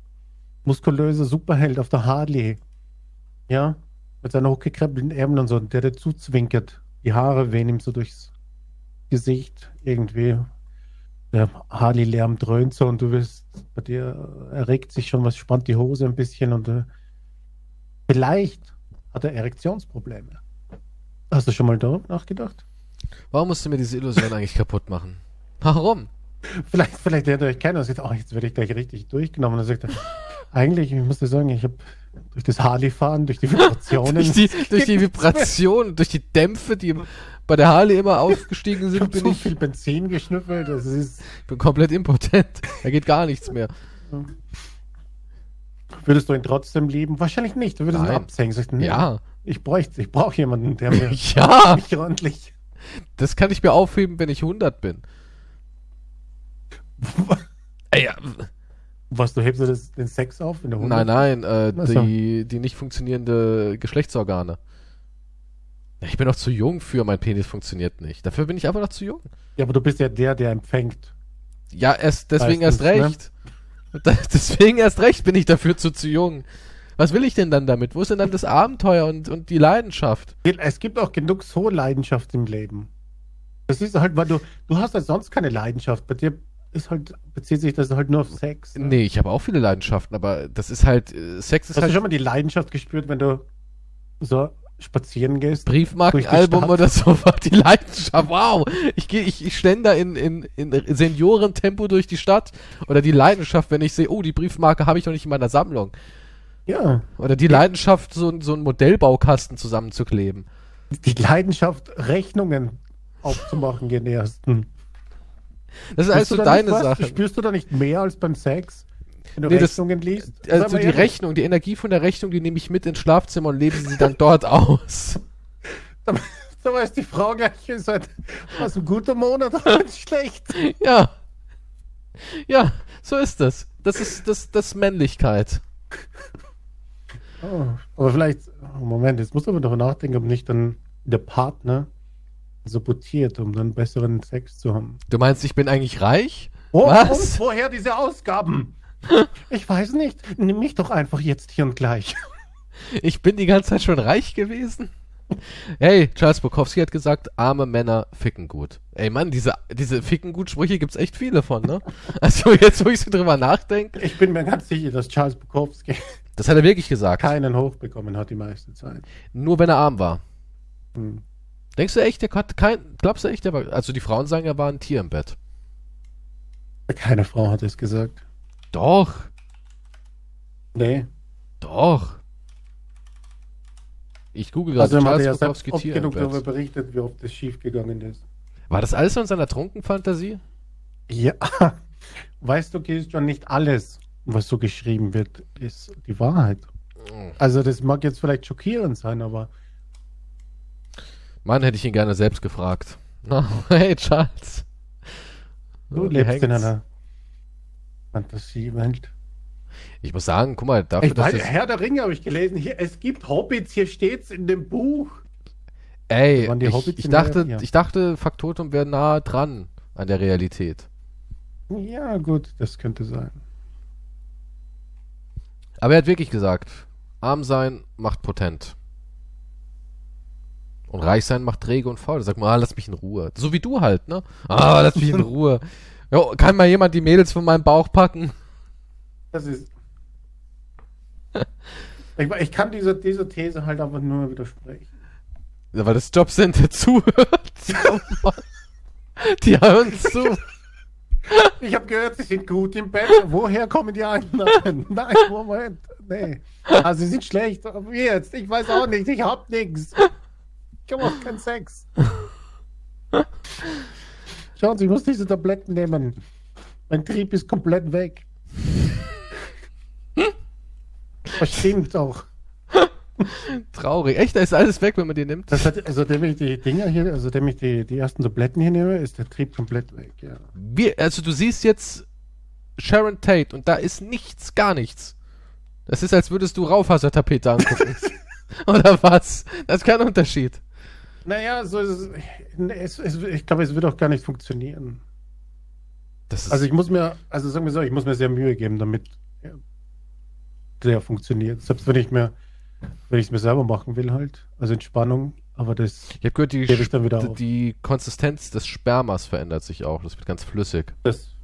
muskulöser Superheld auf der Harley, ja, mit seinen hochgekrempelten Ärmeln und so, der dazu zwinkert. Die Haare wehen ihm so durchs Gesicht irgendwie. Der Harley-Lärm dröhnt so und du wirst, bei dir erregt sich schon was, spannt die Hose ein bisschen und äh, vielleicht hat er Erektionsprobleme. Hast du schon mal darüber nachgedacht? Warum musst du mir diese Illusion eigentlich kaputt machen? Warum? Vielleicht, vielleicht lernt ihr euch kennen und sagt, oh, jetzt werde ich gleich richtig durchgenommen. Und dann sagt er, eigentlich, ich muss dir sagen, ich habe durch das Harley-Fahren, durch die Vibrationen. durch die, durch die Vibration, durch die Dämpfe, die bei der Harley immer aufgestiegen sind, ich bin so ich. viel Benzin geschnüffelt, das ist. Ich bin komplett impotent. Da geht gar nichts mehr. Würdest du ihn trotzdem lieben? Wahrscheinlich nicht. Du würdest Nein. ihn abhängen. Sagst, nee, ja. Ich bräuchte, ich brauche jemanden, der mir ja. mich ordentlich. Das kann ich mir aufheben, wenn ich 100 bin. Ey, ja. Was, du hebst du das, den Sex auf? In der nein, nein, äh, die, die nicht funktionierende Geschlechtsorgane. Ich bin noch zu jung für, mein Penis funktioniert nicht. Dafür bin ich einfach noch zu jung. Ja, aber du bist ja der, der empfängt. Ja, erst, deswegen Meistens, erst ne? recht. Ne? deswegen erst recht bin ich dafür zu, zu jung. Was will ich denn dann damit? Wo ist denn dann das Abenteuer und, und die Leidenschaft? Es gibt auch genug so Leidenschaft im Leben. Das ist halt, weil du, du hast halt sonst keine Leidenschaft. Bei dir ist halt, bezieht sich das halt nur auf Sex. Ne? Nee, ich habe auch viele Leidenschaften, aber das ist halt, äh, Sex ist Hast halt. du schon mal die Leidenschaft gespürt, wenn du so spazieren gehst? Briefmarkenalbum oder so die Leidenschaft. Wow! Ich gehe, ich, ich schlender in, in, in Seniorentempo durch die Stadt. Oder die Leidenschaft, wenn ich sehe, oh, die Briefmarke habe ich noch nicht in meiner Sammlung. Ja. Oder die Leidenschaft, so, so einen Modellbaukasten zusammenzukleben. Die Leidenschaft, Rechnungen aufzumachen, gehen ersten. Das ist alles so deine nicht? Sache. Spürst du da nicht mehr als beim Sex? Wenn du Nee, das- Rechnungen liest? Also die ehrlich. Rechnung, die Energie von der Rechnung, die nehme ich mit ins Schlafzimmer und lebe sie dann dort aus. Da, da weiß die Frau gleich, ist halt, was ein guter Monat oder ein schlecht. Ja. Ja, so ist das. Das ist das, das Männlichkeit. Oh, aber vielleicht, Moment, jetzt muss man darüber nachdenken, ob nicht dann der Partner sabotiert, um dann besseren Sex zu haben. Du meinst, ich bin eigentlich reich? Oh, Was? Und woher diese Ausgaben? Ich weiß nicht. Nimm mich doch einfach jetzt hier und gleich. Ich bin die ganze Zeit schon reich gewesen? Hey, Charles Bukowski hat gesagt, arme Männer ficken gut. Ey Mann, diese, diese ficken gut Sprüche gibt's echt viele von, ne? Also jetzt, wo ich so drüber nachdenke, Ich bin mir ganz sicher, dass Charles Bukowski das hat er wirklich gesagt. keinen hochbekommen hat die meiste Zeit. Nur wenn er arm war. Hm. Denkst du echt, der hat kein, glaubst du echt, der war, also die Frauen sagen, er war ein Tier im Bett. Keine Frau hat es gesagt. Doch, Nee. doch. Ich google gerade Also Charles ja selbst oft genug darüber berichtet, wie oft es schief gegangen ist. War das alles so in seiner Trunkenfantasie? Ja. Weißt du, Christian, nicht alles, was so geschrieben wird, ist die Wahrheit. Also das mag jetzt vielleicht schockierend sein, aber Mann, hätte ich ihn gerne selbst gefragt. Na, hey Charles. du Wie lebst in hängt's? einer Fantasiewelt. Ich muss sagen, guck mal, dafür, Ich dass weiß, das, Herr der Ringe habe ich gelesen. Hier, es gibt Hobbits, hier steht's in dem Buch. ey, ich, ich in dachte, der- ja. ich dachte, Faktotum wäre nah dran an der Realität. Ja, gut, das könnte sein. Aber er hat wirklich gesagt, arm sein macht potent. Und reich sein macht träge und faul. Da sagt man, ah, lass mich in Ruhe. So wie du halt, ne? Ah, lass mich in Ruhe. Jo, kann mal jemand die Mädels von meinem Bauch packen? Das ist. Ich, ich kann dieser, dieser These halt einfach nur widersprechen. Ja, weil das Jobcenter zuhört. Oh die hören zu. Ich habe gehört, sie sind gut im Bett. Woher kommen die Einnahmen? Nein, Moment. Nee. Also, sie sind schlecht. Wie jetzt? Ich weiß auch nicht. Ich hab nichts. Ich habe auch keinen Sex. Schauen Sie, ich muss diese Tabletten nehmen. Mein Trieb ist komplett weg. Das stimmt auch. Traurig. Echt, da ist alles weg, wenn man die nimmt. Das hat, also, seitdem ich die Dinger hier, also, seitdem ich die, die ersten Tabletten hier nehme, ist der Trieb komplett weg, ja. Wir, also du siehst jetzt Sharon Tate und da ist nichts, gar nichts. Das ist, als würdest du Raufasertapete angucken. Oder was? Das ist kein Unterschied. Naja, so es, es, es. Ich glaube, es wird auch gar nicht funktionieren. Also ich muss mir, also sagen wir so, ich muss mir sehr Mühe geben, damit der funktioniert. Selbst wenn ich mir, wenn ich es mir selber machen will halt, also Entspannung, aber das, ich habe gehört, die, ich dann wieder auf. die Konsistenz des Spermas verändert sich auch. Das wird ganz flüssig. das,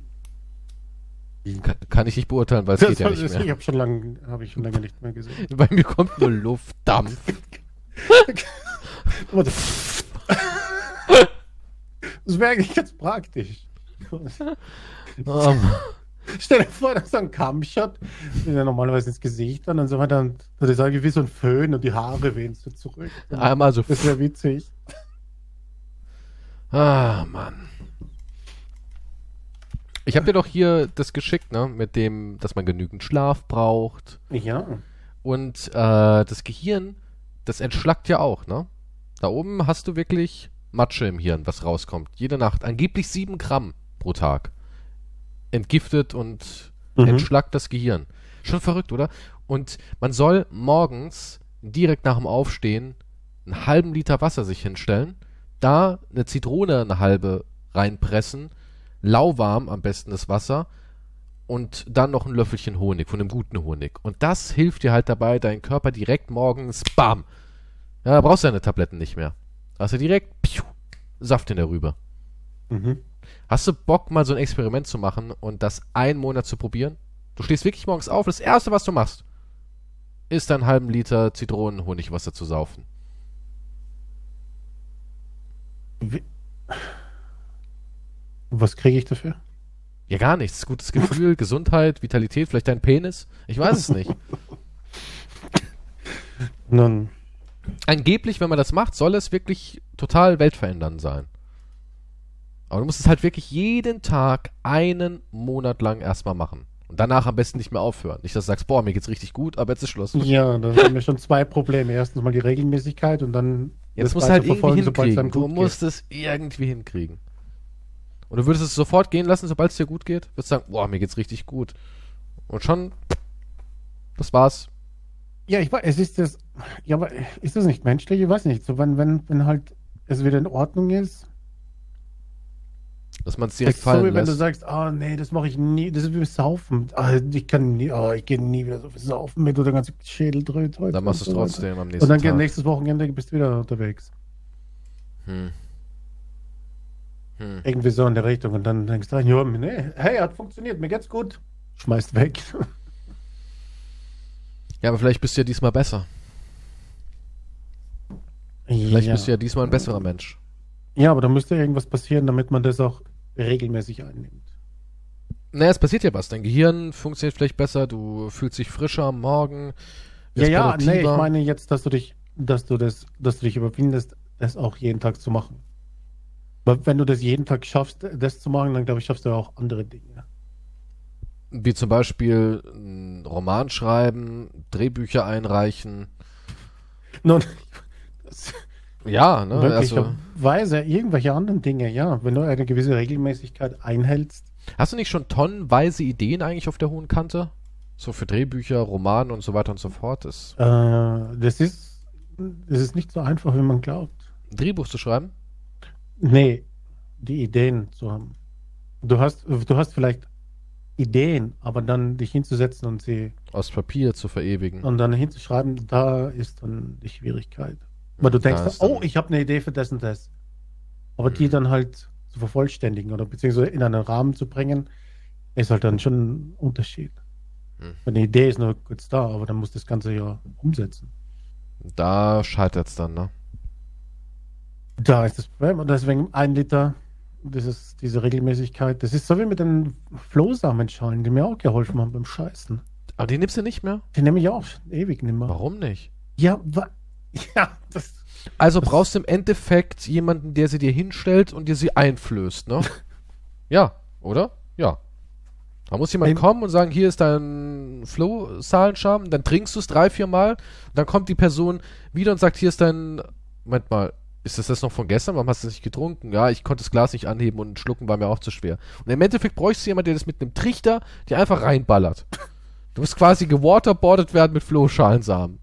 Kann, kann ich nicht beurteilen, weil es geht ja nicht ich mehr. habe schon lange, habe ich schon lange nicht mehr gesehen. Bei mir kommt nur Luft, Dampf. Aber das wäre eigentlich ganz praktisch. Ähm, Stell dir vor, dass ein Kammshot, den ja normalerweise ins Gesicht dann und so weiter, und das ist eigentlich wie so ein Föhn und die Haare wehen so zurück. einmal so. Das wäre witzig. Ah, Mann. Ich habe dir doch hier das geschickt, ne? Mit dem, dass man genügend Schlaf braucht. Ja. Und äh, das Gehirn, das entschlackt ja auch, ne? Da oben hast du wirklich Matsche im Hirn, was rauskommt. Jede Nacht. Angeblich sieben Gramm pro Tag. Entgiftet und Mhm. entschlackt das Gehirn. Schon verrückt, oder? Und man soll morgens direkt nach dem Aufstehen einen halben Liter Wasser sich hinstellen, da eine Zitrone eine halbe reinpressen, lauwarm am besten das Wasser und dann noch ein Löffelchen Honig, von einem guten Honig. Und das hilft dir halt dabei, deinen Körper direkt morgens, bam, ja, da brauchst du deine Tabletten nicht mehr. Hast du direkt, piu, Saft in der Rübe. Mhm. Hast du Bock, mal so ein Experiment zu machen und das einen Monat zu probieren? Du stehst wirklich morgens auf, das erste, was du machst, ist einen halben Liter Zitronenhonigwasser zu saufen. Wie- Was kriege ich dafür? Ja, gar nichts. Gutes Gefühl, Gesundheit, Vitalität, vielleicht dein Penis. Ich weiß es nicht. Nun, Angeblich, wenn man das macht, soll es wirklich total weltverändernd sein. Aber du musst es halt wirklich jeden Tag einen Monat lang erstmal machen. Und danach am besten nicht mehr aufhören. Nicht, dass du sagst, boah, mir geht's richtig gut, aber jetzt ist Schluss. ja, da haben wir schon zwei Probleme. Erstens mal die Regelmäßigkeit und dann Jetzt das musst du halt irgendwie hinkriegen. Du gut geht. musst es irgendwie hinkriegen. Und du würdest es sofort gehen lassen, sobald es dir gut geht? Würdest sagen, boah, mir geht's richtig gut. Und schon, das war's. Ja, ich weiß, es ist das. Ja, aber ist das nicht menschlich? Ich weiß nicht. So, wenn, wenn, wenn halt es wieder in Ordnung ist. Dass man es direkt ist so, fallen wie wenn du lässt. sagst, ah, nee, das mache ich nie. Das ist wie Saufen. Ah, ich kann nie, ah, ich gehe nie wieder so viel saufen mit oder der ganze Schädel dreht heute. Dann machst du und es so weiter. trotzdem am Und nächsten dann geht Tag. nächstes Wochenende bist du wieder unterwegs. Hm. Hm. Irgendwie so in der Richtung. Und dann denkst du, ja, nee, hey, hat funktioniert, mir geht's gut. Schmeißt weg. Ja, aber vielleicht bist du ja diesmal besser. Vielleicht bist du ja diesmal ein besserer Mensch. Ja, aber da müsste irgendwas passieren, damit man das auch regelmäßig einnimmt. Naja, es passiert ja was. Dein Gehirn funktioniert vielleicht besser, du fühlst dich frischer am Morgen. Ja, ja, nee, ich meine jetzt, dass du dich, dass du das, dass du dich überwindest, das auch jeden Tag zu machen. Weil wenn du das jeden Tag schaffst, das zu machen, dann glaube ich, schaffst du auch andere Dinge. Wie zum Beispiel einen Roman schreiben, Drehbücher einreichen. Nun, Ja, ne? Also, möglicherweise irgendwelche anderen Dinge, ja. Wenn du eine gewisse Regelmäßigkeit einhältst. hast du nicht schon tonnenweise Ideen eigentlich auf der hohen Kante? So für Drehbücher, Romane und so weiter und so fort. Das, Äh, das ist, das ist nicht so einfach, wie man glaubt. ein Drehbuch zu schreiben? Nee, die Ideen zu haben. Du hast, du hast vielleicht Ideen, aber dann dich hinzusetzen und sie Aus Papier zu verewigen. und dann hinzuschreiben, da ist dann die Schwierigkeit. Weil du denkst, dann- oh, ich habe eine Idee für das und das. Aber die Mhm. dann halt zu vervollständigen oder beziehungsweise in einen Rahmen zu bringen, ist halt dann schon ein Unterschied. Mhm. Eine Idee ist nur kurz da, aber dann muss das Ganze ja umsetzen. Da scheitert es dann, ne? Da ist das Problem. Und deswegen ein Liter, das ist diese Regelmäßigkeit. Das ist so wie mit den Flohsamenschalen, die mir auch geholfen haben beim Scheißen. Aber die nimmst du nicht mehr? Die nehme ich auch schon ewig nimmer. Warum nicht? Ja, wa ja, das. Also Das- brauchst du im Endeffekt jemanden, der sie dir hinstellt und dir sie einflößt, ne? ja, oder? Ja. Da muss jemand kommen und sagen, hier ist dein Flow-Salenscham, dann trinkst du es drei, vier Mal, dann kommt die Person wieder und sagt, hier ist dein, Moment mal, ist das das noch von gestern? Warum hast du das nicht getrunken? Ja, ich konnte das Glas nicht anheben und schlucken war mir auch zu schwer. Und im Endeffekt bräuchst du jemanden, der das mit einem Trichter dir einfach reinballert. Du musst quasi gewaterboardet werden mit Flohschalensamen.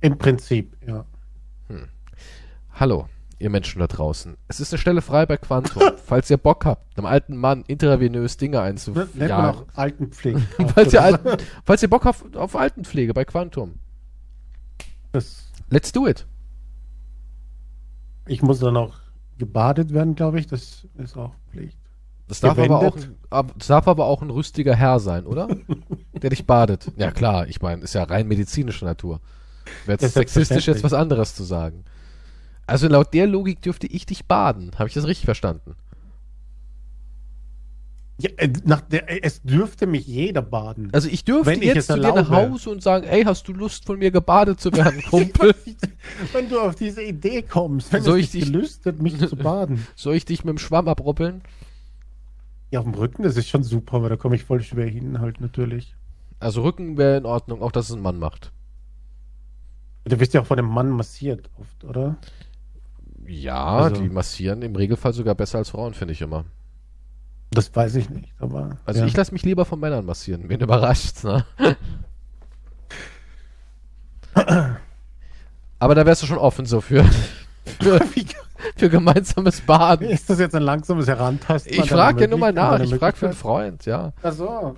Im Prinzip, ja. Hallo, ihr Menschen da draußen. Es ist eine Stelle frei bei Quantum. falls ihr Bock habt, einem alten Mann intravenös Dinge Nennt man auch Altenpflege. falls, ihr alten, falls ihr Bock habt auf Altenpflege bei Quantum. Das, Let's do it. ich muss dann auch gebadet werden, glaube ich. Das ist auch Pflicht. Das darf, aber auch, das darf aber auch ein rüstiger Herr sein, oder? Der dich badet. Ja klar, ich meine, ist ja rein medizinische Natur. Wäre ist sexistisch, jetzt was anderes zu sagen. Also laut der Logik dürfte ich dich baden. Habe ich das richtig verstanden? Ja, äh, nach der, äh, es dürfte mich jeder baden. Also ich dürfte Wenn jetzt zu dir nach. Hause und sagen, ey, hast du Lust von mir gebadet zu werden, Kumpel? wenn du auf diese Idee kommst, wenn Soll es ich dich dich- gelüstet, mich zu baden. Soll ich dich mit dem Schwamm abruppeln? Ja, auf dem Rücken, das ist schon super, weil da komme ich voll schwer hin, halt natürlich. Also Rücken wäre in Ordnung, auch dass es ein Mann macht. Du wirst ja auch von einem Mann massiert, oft, oder? Ja, Also- die massieren im Regelfall sogar besser als Frauen, finde ich immer. Das weiß ich nicht, aber. Also ja. ich lasse mich lieber von Männern massieren. Wen überrascht's, ne? Aber da wärst du schon offen so für, für, für gemeinsames Baden. Ist das jetzt ein langsames Herantasten? Ich frage ja nur mal nach. Ich frage für einen Freund, ja. Achso.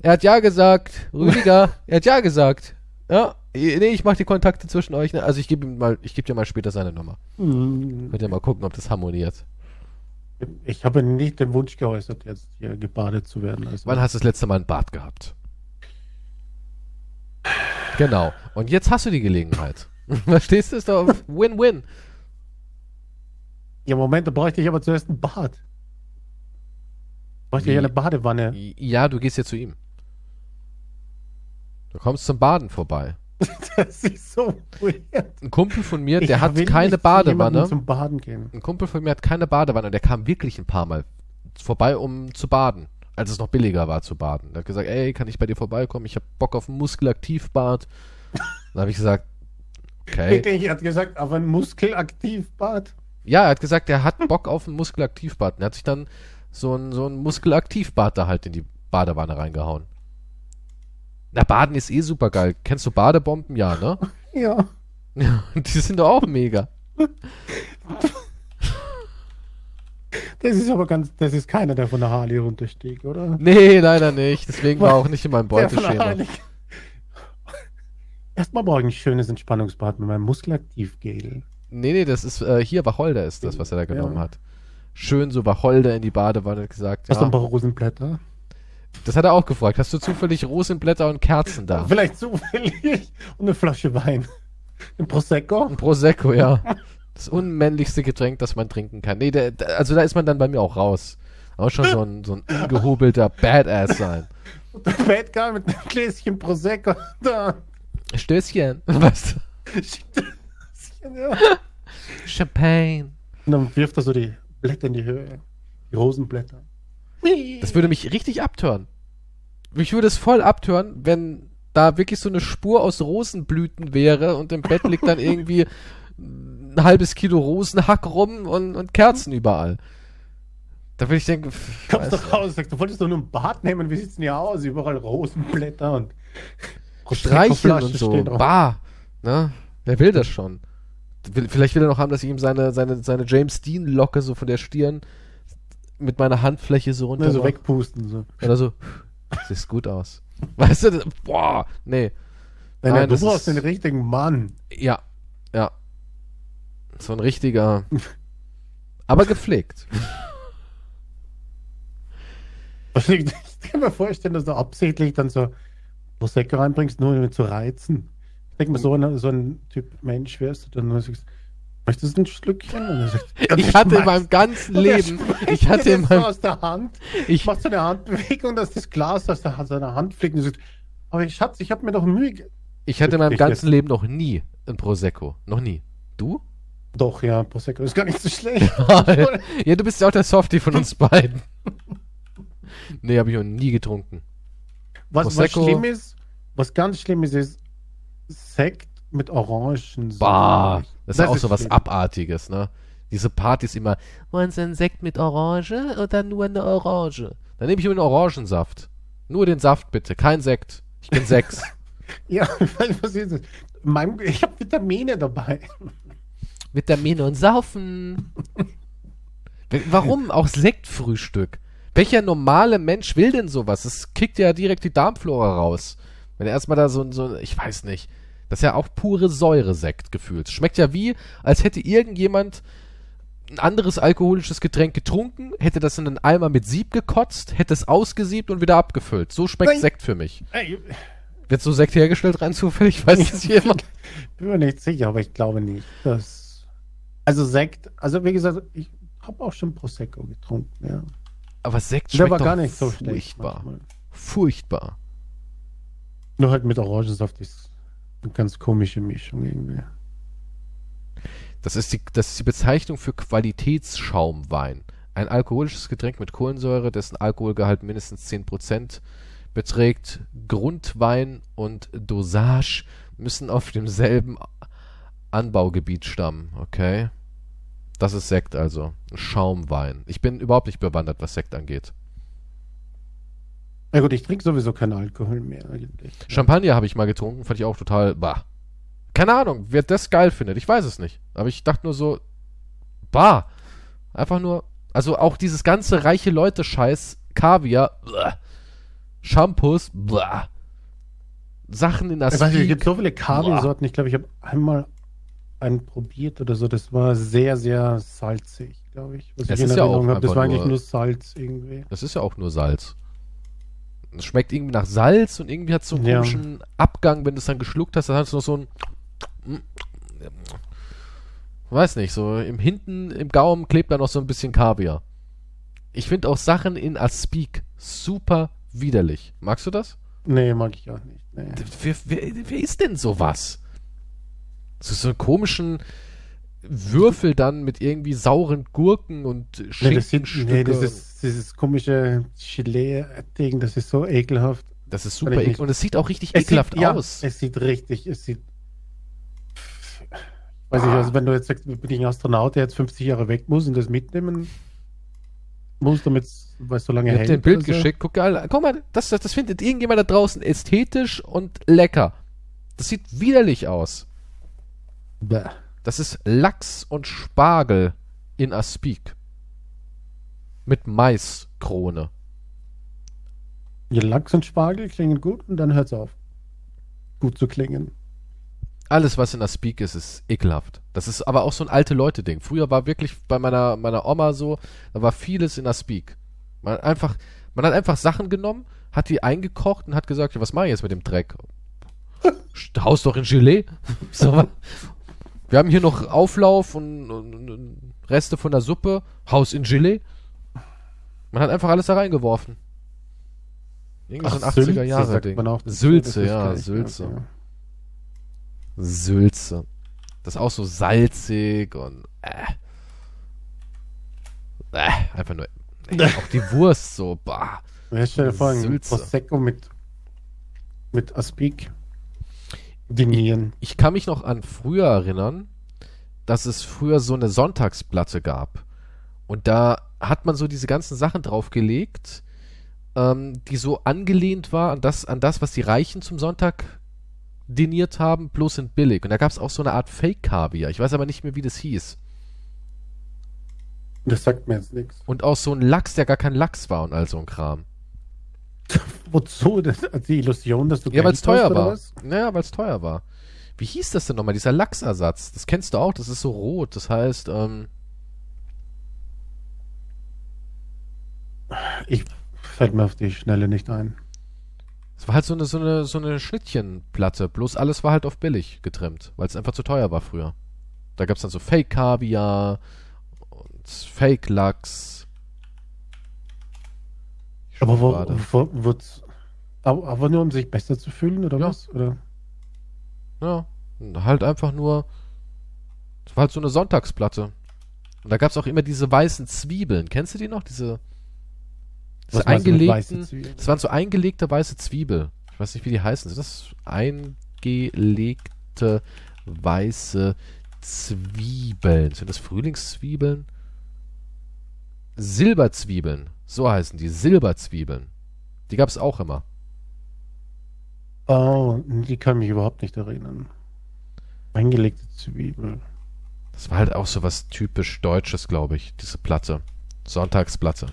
Er hat ja gesagt. Rüdiger, er hat ja gesagt. Ja, nee, ich mache die Kontakte zwischen euch. Ne? Also ich gebe ihm mal, ich gebe dir mal später seine Nummer. Hm, Könnt ihr mal gucken, ob das harmoniert. Ich habe nicht den Wunsch geäußert, jetzt hier gebadet zu werden. Also. Wann hast du das letzte Mal ein Bad gehabt? Genau. Und jetzt hast du die Gelegenheit. Verstehst du? Ist doch Win-Win. Ja, Moment, da bräuchte ich aber zuerst ein Bad. Bräuchte ich eine Badewanne. Ja, du gehst ja zu ihm. Du kommst zum Baden vorbei. Das ist so weird. Ein Kumpel von mir, der Ich hat keine Badewanne. zum Baden gehen. Ein Kumpel von mir hat keine Badewanne und der kam wirklich ein paar Mal vorbei, um zu baden. Als es noch billiger war zu baden. Der hat gesagt, ey, kann ich bei dir vorbeikommen? Ich hab Bock auf ein Muskelaktivbad. Dann habe ich gesagt, okay. Ich hat gesagt, auf ein Muskelaktivbad. Ja, er hat gesagt, er hat Bock auf ein Muskelaktivbad. Und er hat sich dann so ein, so ein Muskelaktivbad da halt in die Badewanne reingehauen. Na, Baden ist eh super geil. Kennst du Badebomben? Ja, ne? Ja. Ja, die sind doch auch mega. Das ist aber ganz, das ist keiner, der von der Harley runterstieg, oder? Nee, leider nicht. Deswegen war auch nicht in meinem Beuteschema. Erstmal ich ein schönes Entspannungsbad mit meinem Muskelaktivgel. Nee, nee, das ist, äh, hier Wacholder ist das, was er da genommen Ja. hat. Schön so Wacholder in die Badewanne gesagt. Hast du ein Ja. paar Rosenblätter? Das hat er auch gefragt. Hast du zufällig Rosenblätter und Kerzen da? Vielleicht zufällig. Und eine Flasche Wein. Ein Prosecco? Ein Prosecco, ja. Das unmännlichste Getränk, das man trinken kann. Nee, der, also da ist man dann bei mir auch raus. Auch schon so ein, so ein ungehobelter Badass sein. Und der Bad Guy mit einem Gläschen Prosecco. Da. Stößchen. Was? Ja. Champagne. Und dann wirft er so die Blätter in die Höhe. Die Rosenblätter. Das würde mich richtig abtören. Mich würde es voll abtören, wenn da wirklich so eine Spur aus Rosenblüten wäre und im Bett liegt dann irgendwie ein halbes Kilo Rosenhack rum und, und Kerzen überall. Da würde ich denken, pff, Kommst doch raus, sagst, du wolltest doch nur ein Bad nehmen, wie sieht's denn hier aus? Überall Rosenblätter und Prosecco-Flaschen und so. Bah. Ne? Wer will das schon? Vielleicht will er noch haben, dass ich ihm seine, seine, seine James Dean Locke so von der Stirn mit meiner Handfläche so runter Ne, so mache. wegpusten. So. Oder so. Siehst gut aus. Weißt du, das, boah, nee. Nein, Nein, nein, du brauchst ist- den richtigen Mann. Ja, ja. So ein richtiger. aber gepflegt. Ich, ich kann mir vorstellen, dass du absichtlich dann so Prosecco reinbringst, nur um zu reizen. Ich denke mir, so ein, so ein Typ Mensch wärst du dann nur sagst, möchtest du ein Schlückchen? Ich hatte in meinem ganzen Leben, ich hatte in meinem, aus der Hand, ich, macht so eine Handbewegung, dass das Glas aus der, seiner Hand fliegt und sagt, aber ich Schatz, ich habe mir doch Mühe. ge-" ich hatte in meinem Ich ganzen jetzt- Leben noch nie ein Prosecco. Noch nie. Du? Doch, ja, Prosecco ist gar nicht so schlecht. ja, du bist ja auch der Softie von uns beiden. nee, habe ich noch nie getrunken. Was, was Prosecco. schlimm ist, was ganz schlimm ist, ist Sekt mit Orangen. Bah, das ist ja auch so was. Abartiges, ne? Diese Partys immer, wollen Sie einen Sekt mit Orange oder nur eine Orange? Dann nehme ich nur einen Orangensaft. Nur den Saft bitte, kein Sekt. Ich bin sechs. Ja, was ist das? Mein, ich habe Vitamine dabei. Vitamine und Saufen. Warum auch Sektfrühstück? Welcher normale Mensch will denn sowas? Es kickt ja direkt die Darmflora raus. Wenn er erstmal da so, so, ich weiß nicht. Das ist ja auch pure Säuresekt gefühlt. Schmeckt ja wie, als hätte irgendjemand ein anderes alkoholisches Getränk getrunken, hätte das in einen Eimer mit Sieb gekotzt, hätte es ausgesiebt und wieder abgefüllt. So schmeckt Nein. Sekt für mich. Ey, Wird so Sekt hergestellt rein zufällig? Weiß das jemand? bin mir nicht sicher, aber ich glaube nicht. Dass, also Sekt, also wie gesagt, ich habe auch schon Prosecco getrunken, ja. Aber Sekt Der schmeckt war doch gar nicht so schlecht. furchtbar. manchmal. Furchtbar. Nur halt mit Orangensaft ist eine ganz komische Mischung irgendwie. Das ist, die, das ist die Bezeichnung für Qualitätsschaumwein. Ein alkoholisches Getränk mit Kohlensäure, dessen Alkoholgehalt mindestens 10% beträgt. Grundwein und Dosage müssen auf demselben Anbaugebiet stammen. Okay. Das ist Sekt also. Ein Schaumwein. Ich bin überhaupt nicht bewandert, was Sekt angeht. Na gut, ich trinke sowieso keinen Alkohol mehr eigentlich. Champagner habe ich mal getrunken, fand ich auch total, bah. Keine Ahnung, wer das geil findet, ich weiß es nicht. Aber ich dachte nur so, bah. Einfach nur, also auch dieses ganze reiche Leute-Scheiß, Kaviar, blah. Shampoos, blah. Sachen in der Ich weiß nicht, es gibt so viele Kaviarsorten. Ich glaube, ich habe einmal einen probiert oder so. Das war sehr, sehr salzig, glaube ich. Was Das ich in ist ja auch Erinnerung habe. Das war eigentlich nur Salz irgendwie. Das ist ja auch nur Salz. Es schmeckt irgendwie nach Salz und irgendwie hat es so einen Ja. komischen Abgang, wenn du es dann geschluckt hast, dann hast du noch so ein. Weiß nicht, so im Hinten, im Gaumen klebt da noch so ein bisschen Kaviar. Ich finde auch Sachen in Aspik super widerlich. Magst du das? Nee, mag ich auch nicht. Nee. Wer, wer, wer ist denn sowas? So, so einen komischen Würfel dann mit irgendwie sauren Gurken und Nee, das, sind, Schinkenstücke. nee, das ist dieses komische Gelee-Ding, das ist so ekelhaft. das ist super ich ekel nicht. und es sieht auch richtig Es ekelhaft sieht, ja, aus. es sieht richtig, es sieht. Weiß ich, also wenn du jetzt sagst, bin ich ein Astronaut, der jetzt 50 Jahre weg muss und das mitnehmen muss, damit es so lange Ich hab hält. dir ein Bild oder so. geschickt. Guck, mal, guck mal, das, das, das findet irgendjemand da draußen ästhetisch und lecker. Das sieht widerlich aus. Bäh. Das ist Lachs und Spargel in Aspik. Mit Maiskrone. Ja, Lachs und Spargel klingen gut und dann hört es auf. Gut zu klingen. Alles, was in Aspik ist, ist ekelhaft. Das ist aber auch so ein alte Leute-Ding. Früher war wirklich bei meiner, meiner Oma so, da war vieles in Aspik. Man hat einfach, man hat einfach Sachen genommen, hat die eingekocht und hat gesagt, was mache ich jetzt mit dem Dreck? Haus doch in Gelee. so, wir haben hier noch Auflauf und, und, und Reste von der Suppe. Haus in Gelee. Man hat einfach alles da reingeworfen. Irgendwie so ein Ach, Sülze 80er Jahre Ding. man auch dazu, Sülze, ja, ich, Sülze. ja. Sülze. Das ist auch so salzig und äh. Äh, einfach nur. Nee, auch die Wurst so, bah. Ja, stell dir vor, ein. Prosecco mit, mit Aspik dinieren. Ich kann mich noch an früher erinnern, dass es früher so eine Sonntagsplatte gab. Und da hat man so diese ganzen Sachen draufgelegt, ähm, die so angelehnt war an das, an das, was die Reichen zum Sonntag diniert haben, bloß sind billig. Und da gab es auch so eine Art Fake-Kaviar. Ich weiß aber nicht mehr, wie das hieß. Das sagt mir jetzt nichts. Und auch so ein Lachs, der gar kein Lachs war und all so ein Kram. Wozu? Das, die Illusion, dass du Ja, weil es teuer war. was? Ja, weil es teuer war. Wie hieß das denn nochmal, dieser Lachsersatz? Das kennst du auch, das ist so rot. Das heißt, ähm, Ich fällt mir auf die Schnelle nicht ein. es war halt so eine, so eine, so eine Schnittchenplatte. Bloß alles war halt auf billig getrimmt, weil es einfach zu teuer war früher. Da gab's dann so Fake-Kaviar und Fake-Lachs. Aber wo, wo, wo's- aber, nur um sich besser zu fühlen, oder Ja. was? Oder? Ja, und halt einfach nur. Es war halt so eine Sonntagsplatte. Und da gab's auch immer diese weißen Zwiebeln. Kennst du die noch? Diese, weiße eingelegten. Zwiebeln? Das waren so eingelegte weiße Zwiebel. Ich weiß nicht, wie die heißen. Sind das eingelegte weiße Zwiebeln? Sind das Frühlingszwiebeln? Silberzwiebeln. So heißen die. Silberzwiebeln. Die gab's auch immer. Oh, die kann mich überhaupt nicht erinnern. Eingelegte Zwiebel. Das war halt auch so was typisch Deutsches, glaube ich. Diese Platte. Sonntagsplatte.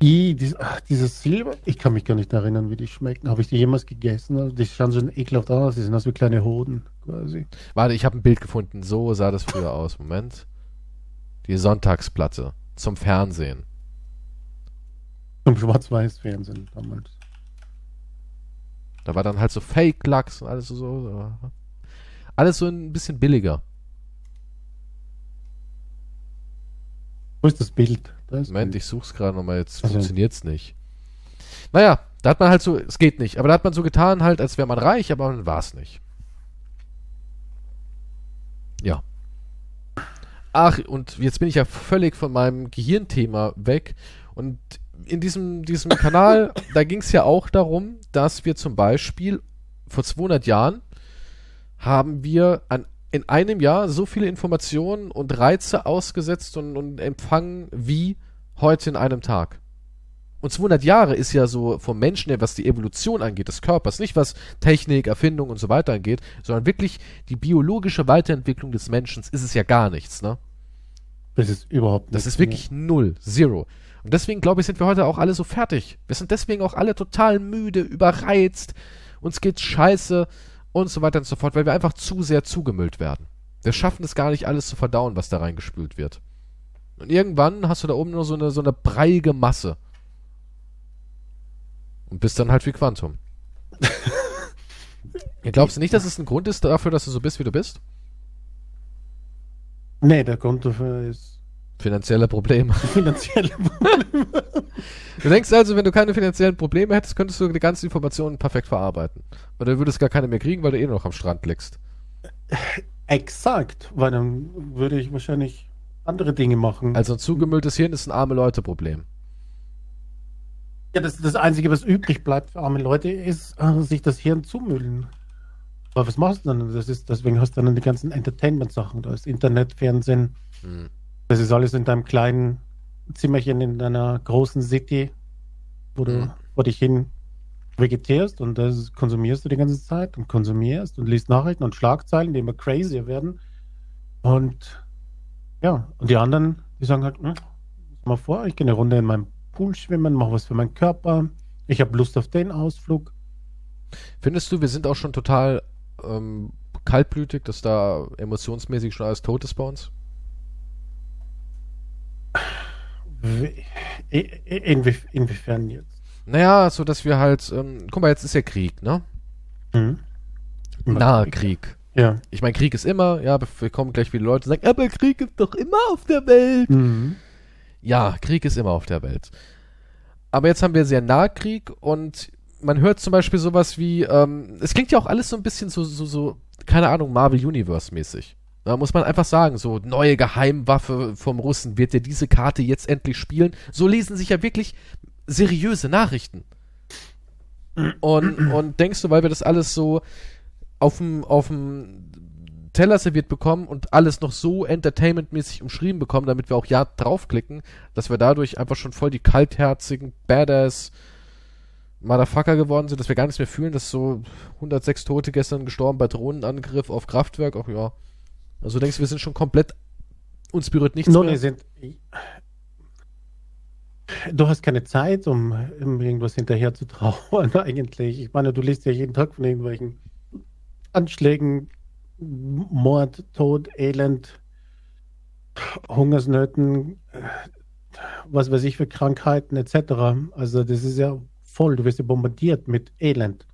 I, dies, ach, dieses Silber, ich kann mich gar nicht erinnern, wie die schmecken. Habe ich die jemals gegessen? Also, die schauen schon ekelhaft aus. Die sind aus wie kleine Hoden, quasi. Warte, ich habe ein Bild gefunden. So sah das früher aus. Moment. Die Sonntagsplatte. Zum Fernsehen. Zum Schwarz-Weiß-Fernsehen damals. Da war dann halt so Fake-Lachs und alles so, so. Alles so ein bisschen billiger. Wo ist das Bild? Moment, ich such's gerade nochmal, jetzt Also- funktioniert's nicht. Naja, da hat man halt so, es geht nicht, aber da hat man so getan halt, als wäre man reich, aber man war's nicht. Ja. Ach, und jetzt bin ich ja völlig von meinem Gehirnthema weg. Und in diesem, diesem Kanal, da ging's ja auch darum, dass wir zum Beispiel vor 200 Jahren haben wir an, in einem Jahr so viele Informationen und Reize ausgesetzt und, und empfangen wie heute in einem Tag. Und 200 Jahre ist ja so vom Menschen her, was die Evolution angeht, des Körpers, nicht was Technik, Erfindung und so weiter angeht, sondern wirklich die biologische Weiterentwicklung des Menschen ist es ja gar nichts, ne? Das ist überhaupt Das nichts ist wirklich null, zero. Und deswegen glaube ich, sind wir heute auch alle so fertig. Wir sind deswegen auch alle total müde, überreizt, uns geht's scheiße und so weiter und so fort, weil wir einfach zu sehr zugemüllt werden. Wir schaffen es gar nicht alles zu verdauen, was da reingespült wird. Und irgendwann hast du da oben nur so eine, so eine breiige Masse. Und bist dann halt wie Quantum. Glaubst du nicht, dass es ein Grund ist dafür, dass du so bist, wie du bist? Nee, der Grund dafür ist Finanzielle Probleme. Finanzielle Probleme. Du denkst also, wenn du keine finanziellen Probleme hättest, könntest du die ganzen Informationen perfekt verarbeiten. Oder du würdest gar keine mehr kriegen, weil du eh nur noch am Strand liegst. Exakt, weil dann würde ich wahrscheinlich andere Dinge machen. Also ein zugemülltes Hirn ist ein arme Leute-Problem. ja, das, das Einzige, was übrig bleibt für arme Leute, ist, äh, sich das Hirn zumüllen. Aber was machst du dann? Das ist, deswegen hast du dann die ganzen Entertainment-Sachen. Da ist Internet, Fernsehen. Hm. Das ist alles in deinem kleinen Zimmerchen in deiner großen City, wo du Mhm. vor dich hin vegetierst und das konsumierst du die ganze Zeit und konsumierst und liest Nachrichten und Schlagzeilen, die immer crazier werden. Und ja, und die anderen, die sagen halt, hm, mal vor, ich gehe eine Runde in meinem Pool schwimmen, mache was für meinen Körper, ich habe Lust auf den Ausflug. Findest du, wir sind auch schon total ähm, kaltblütig, dass da emotionsmäßig schon alles tot ist bei uns? Inwie inwiefern jetzt? Naja, so dass wir halt, ähm, guck mal, jetzt ist ja Krieg, ne? Hm? Nahe Krieg. Ja. Ich meine, Krieg ist immer, ja, wir kommen gleich viele Leute und sagen, aber Krieg ist doch immer auf der Welt. Mhm. Ja, Krieg ist immer auf der Welt. Aber jetzt haben wir sehr nah Krieg und man hört zum Beispiel sowas wie, ähm, es klingt ja auch alles so ein bisschen so, so, so, keine Ahnung, Marvel Universe mäßig. Da muss man einfach sagen, so neue Geheimwaffe vom Russen wird ja diese Karte jetzt endlich spielen. So lesen sich ja wirklich seriöse Nachrichten. Und, und denkst du, weil wir das alles so auf dem, auf dem Teller serviert bekommen und alles noch so entertainmentmäßig umschrieben bekommen, damit wir auch ja draufklicken, dass wir dadurch einfach schon voll die kaltherzigen, badass Motherfucker geworden sind, dass wir gar nichts mehr fühlen, dass so 106 Tote gestern gestorben bei Drohnenangriff auf Kraftwerk, ach ja. Also denkst du, wir sind schon komplett, uns berührt nichts Nur mehr? sind. Du hast keine Zeit, um, irgendwas hinterher zu trauern, eigentlich. Ich meine, du liest ja jeden Tag von irgendwelchen Anschlägen, Mord, Tod, Elend, Hungersnöten, was weiß ich für Krankheiten etc. Also das ist ja voll, du wirst ja bombardiert mit Elend.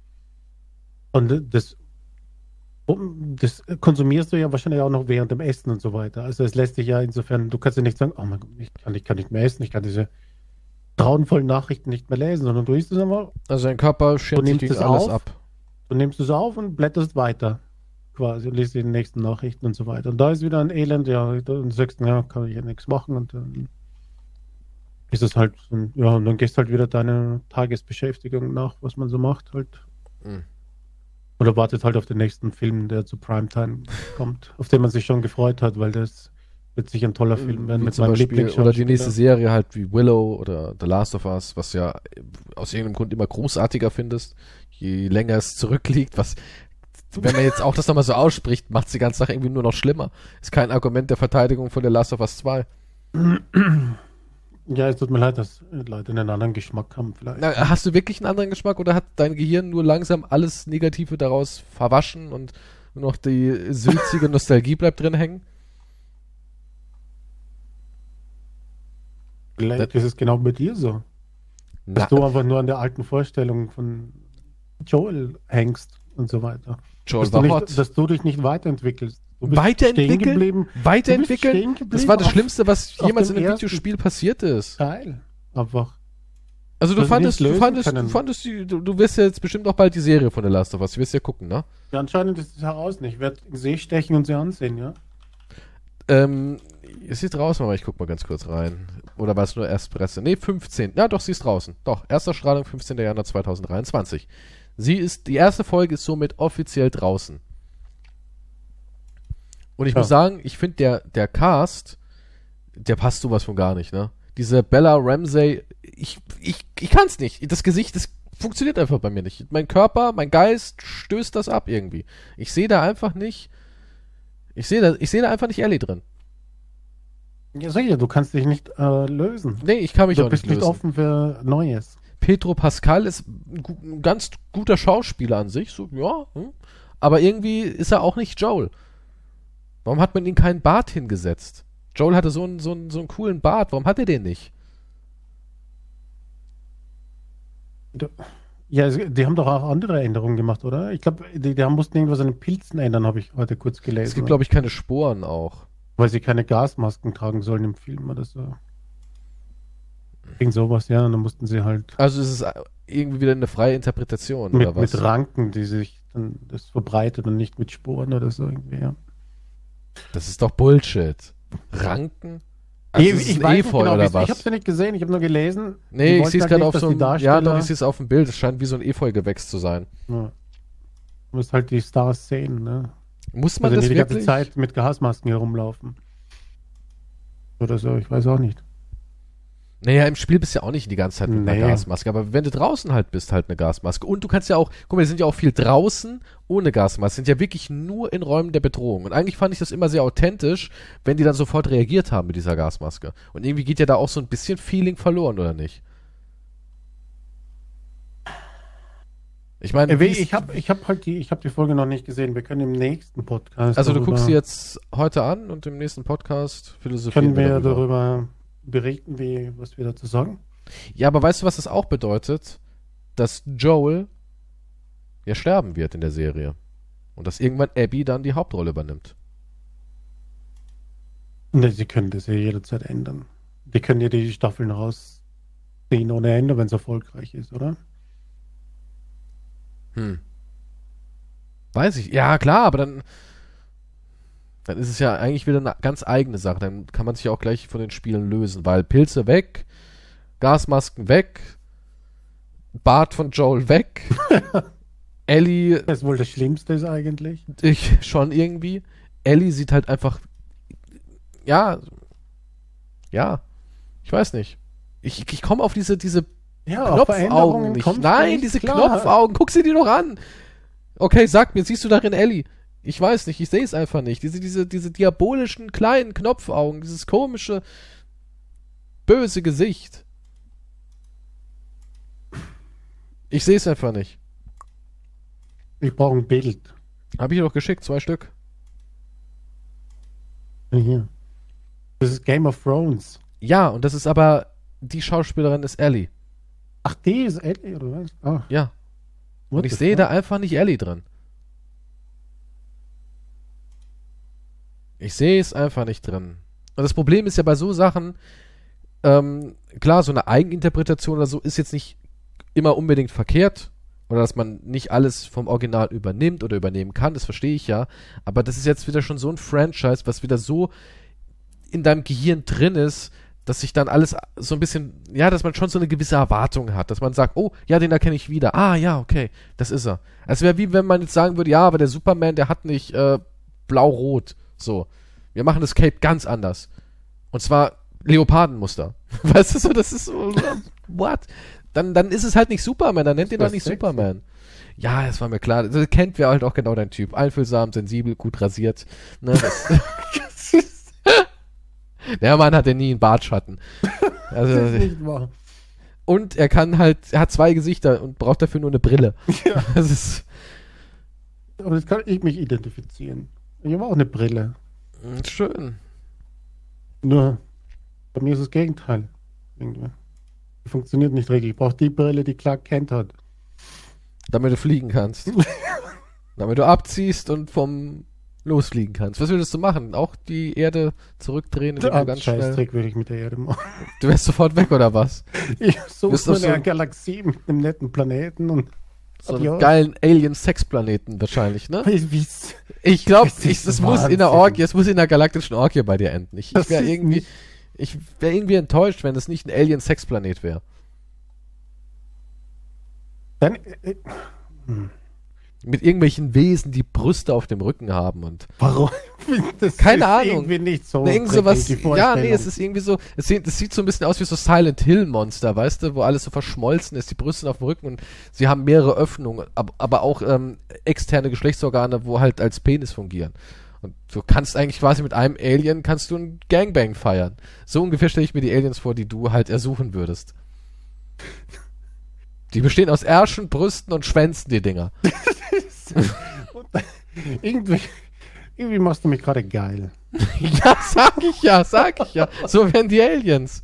Und das, das konsumierst du ja wahrscheinlich auch noch während dem Essen und so weiter. Also es lässt dich ja insofern, du kannst ja nicht sagen, oh mein Gott, ich kann, ich kann nicht mehr essen, ich kann diese grauenvollen Nachrichten nicht mehr lesen, sondern du isst es einfach, Also dein Körper schirmt Du sich alles auf? ab. du nimmst es auf und blätterst weiter quasi und liest die nächsten Nachrichten und so weiter. Und da ist wieder ein Elend, ja, dann sagst ja, kann ich ja nichts machen und dann ist es halt, ja, und dann gehst halt wieder deine Tagesbeschäftigung nach, was man so macht halt. Mhm. Oder wartet halt auf den nächsten Film, der zu Primetime kommt, auf den man sich schon gefreut hat, weil das wird sicher ein toller Film werden Wie mit meinem Beispiel, oder die nächste Serie halt wie Willow oder The Last of Us, was ja äh, aus irgendeinem Grund immer großartiger findest, je länger es zurückliegt, was wenn man jetzt auch das nochmal so ausspricht, macht die ganze Sache irgendwie nur noch schlimmer. Ist kein Argument der Verteidigung von The Last of Us 2. Ja, es tut mir leid, dass Leute einen anderen Geschmack haben vielleicht. Na, hast du wirklich einen anderen Geschmack oder hat dein Gehirn nur langsam alles Negative daraus verwaschen und nur noch die sülzige Nostalgie bleibt drin hängen? Vielleicht ist es genau bei dir so. Na, Dass du einfach nur an der alten Vorstellung von Joel hängst und so weiter. Joel dass, du war nicht, hot. dass du dich nicht weiterentwickelst. Du Weiterentwickeln? geblieben. Weiterentwickeln? Du Das war das Schlimmste, was jemals in einem Videospiel passiert ist. Teil. Einfach. Also du fandest, du fandest, du fandest die, du, du wirst ja jetzt bestimmt auch bald die Serie von The Last of Us, du wirst ja gucken, ne? Ja, anscheinend ist es heraus nicht. Ich werde See stechen und sie ansehen, ja. Ähm, ist sie draußen, aber ich guck mal ganz kurz rein. Oder war es nur Erstpresse? Nee, 15. Ja, doch, sie ist draußen. Doch, erster Strahlung, 15. Januar 2023. Sie ist, die erste Folge ist somit offiziell draußen. Und ich Ja. muss sagen, ich finde der, der Cast, der passt sowas von gar nicht, ne? Diese Bella Ramsey, ich, ich, ich kann's nicht. Das Gesicht, das funktioniert einfach bei mir nicht. Mein Körper, mein Geist stößt das ab irgendwie. Ich sehe da einfach nicht, ich sehe da, ich sehe da einfach nicht Ellie drin. Ja, sicher, du kannst dich nicht äh, lösen. Nee, ich kann mich Du auch bist nicht nicht lösen. offen für Neues. Pedro Pascal ist ein, ganz guter Schauspieler an sich, so, ja. Hm. Aber irgendwie ist er auch nicht Joel. Warum hat man ihm keinen Bart hingesetzt? Joel hatte so einen, so einen, so einen coolen Bart, warum hat er den nicht? Ja, die haben doch auch andere Änderungen gemacht, oder? Ich glaube, die, die haben- mussten irgendwas an den Pilzen ändern, habe ich heute kurz gelesen. Es gibt, glaube ich, keine Sporen auch. Weil sie keine Gasmasken tragen sollen im Film oder so. Wegen sowas, ja. Und dann mussten sie halt Also ist es irgendwie wieder eine freie Interpretation mit, oder was? mit Ranken, die sich dann das verbreitet und nicht mit Sporen oder so irgendwie, ja. Das ist doch Bullshit. Ranken? Ich- Also ich ein weiß nicht Efeu genau, oder was? Ich habe es ja nicht gesehen, ich habe nur gelesen. Nee, Die ich sehe es halt gerade nicht, auf so die einem, ja doch, Darsteller- ich sehe es auf dem Bild. Es scheint wie so ein Efeugewächs zu sein. Ja. Du musst halt die Stars sehen, ne? Muss man Also das nicht die ganze wirklich? Zeit mit Gasmasken herumlaufen. Oder so, ich weiß auch nicht. Naja, im Spiel bist du ja auch nicht die ganze Zeit mit einer Nee. Gasmaske, aber wenn du draußen halt bist, halt eine Gasmaske. Und du kannst ja auch, guck mal, wir sind ja auch viel draußen ohne Gasmaske, sind ja wirklich nur in Räumen der Bedrohung. Und eigentlich fand ich das immer sehr authentisch, wenn die dann sofort reagiert haben mit dieser Gasmaske. Und irgendwie geht ja da auch so ein bisschen Feeling verloren, oder nicht? Ich meine, Äh, Ich habe ich hab halt die, ich hab die Folge noch nicht gesehen. Wir können im nächsten Podcast. also du guckst sie jetzt heute an und im nächsten Podcast philosophieren Können wir darüber. darüber berichten, wie, was wir dazu sagen? Ja, aber weißt du, was das auch bedeutet? Dass Joel ja sterben wird in der Serie. Und dass irgendwann Abby dann die Hauptrolle übernimmt. Ne, sie können das ja jederzeit ändern. Die können ja die Staffeln rausziehen ohne Ende, wenn es erfolgreich ist, oder? Hm. Weiß ich. Ja, klar, aber dann. Dann ist es ja eigentlich wieder eine ganz eigene Sache. Dann kann man sich ja auch gleich von den Spielen lösen, weil Pilze weg, Gasmasken weg, Bart von Joel weg, Ellie Das ist wohl das Schlimmste ist eigentlich. ich schon irgendwie. Ellie sieht halt einfach. Ja. Ja. Ich weiß nicht. Ich, ich komme auf diese, diese Ja, Knopfaugen nicht. Nein, diese klar. Knopfaugen. Guck sie dir doch an. Okay, sag mir, siehst du darin Ellie? Ich weiß nicht, ich sehe es einfach nicht. Diese, diese, diese diabolischen kleinen Knopfaugen, dieses komische, böse Gesicht. Ich sehe es einfach nicht. Ich brauche ein Bild. Hab ich dir doch geschickt, zwei Stück. Hier. Das ist Game of Thrones. Ja, und das ist aber, die Schauspielerin ist Ellie. Ach, die ist Ellie, oder was? Ah, Ja. what Und ich sehe da einfach nicht Ellie drin. Ich sehe es einfach nicht drin. Und das Problem ist ja bei so Sachen, ähm, klar, so eine Eigeninterpretation oder so ist jetzt nicht immer unbedingt verkehrt. Oder dass man nicht alles vom Original übernimmt oder übernehmen kann, das verstehe ich ja. Aber das ist jetzt wieder schon so ein Franchise, was wieder so in deinem Gehirn drin ist, dass sich dann alles so ein bisschen, ja, dass man schon so eine gewisse Erwartung hat, dass man sagt, oh, ja, den erkenne ich wieder. Ah, ja, okay, das ist er. Es wäre wie wenn man jetzt sagen würde, ja, aber der Superman, der hat nicht äh, blau-rot. So. Wir machen das Cape ganz anders. Und zwar Leopardenmuster. Weißt du so, das ist so, what? Dann, dann ist es halt nicht Superman, dann nennt ihr doch nicht sexy. Superman. Ja, das war mir klar. Das kennt wir halt auch genau dein Typ. Einfühlsam, sensibel, gut rasiert. Ne, der Mann hatte nie einen Bartschatten. Das ist Also, nicht wahr. und er kann halt, er hat zwei Gesichter und braucht dafür nur eine Brille. Ja. Das ist Aber das kann ich mich identifizieren. Ich habe auch eine Brille. mm, schön. Nur, bei mir ist das Gegenteil. Irgendwie. Die funktioniert nicht richtig. Ich brauche die Brille, die Clark Kent hat. Damit du fliegen kannst. Damit du abziehst und vom losfliegen kannst. Was würdest du machen? Auch die Erde zurückdrehen, du Ah, ganz. Scheißtrick würde ich mit der Erde machen. Du wärst sofort weg oder was? Ich suche so eine Galaxie mit einem netten Planeten und So einen geilen Alien-Sex-Planeten wahrscheinlich, ne? Ich glaube, es muss in der. Orgie, es muss in der galaktischen Orgie bei dir enden. Ich, ich wäre irgendwie, ich wäre irgendwie enttäuscht, wenn es nicht ein Alien-Sex-Planet wäre. Dann, äh, Mit irgendwelchen Wesen, die Brüste auf dem Rücken haben und warum? Das Keine Ahnung. Irgendwie nicht so. Ne, irgend sowas, ja, nee, es ist irgendwie so, es sieht, es sieht so ein bisschen aus wie so Silent Hill Monster, weißt du, wo alles so verschmolzen ist, die Brüste auf dem Rücken und sie haben mehrere Öffnungen, ab, aber auch ähm, externe Geschlechtsorgane, wo halt als Penis fungieren. Und du kannst eigentlich quasi mit einem Alien kannst du ein Gangbang feiern. So ungefähr stelle ich mir die Aliens vor, die du halt ersuchen würdest. Die bestehen aus Ärschen, Brüsten und Schwänzen, die Dinger. Irgendwie, irgendwie machst du mich gerade geil. Ja, sag ich ja, sag ich ja. So wären die Aliens.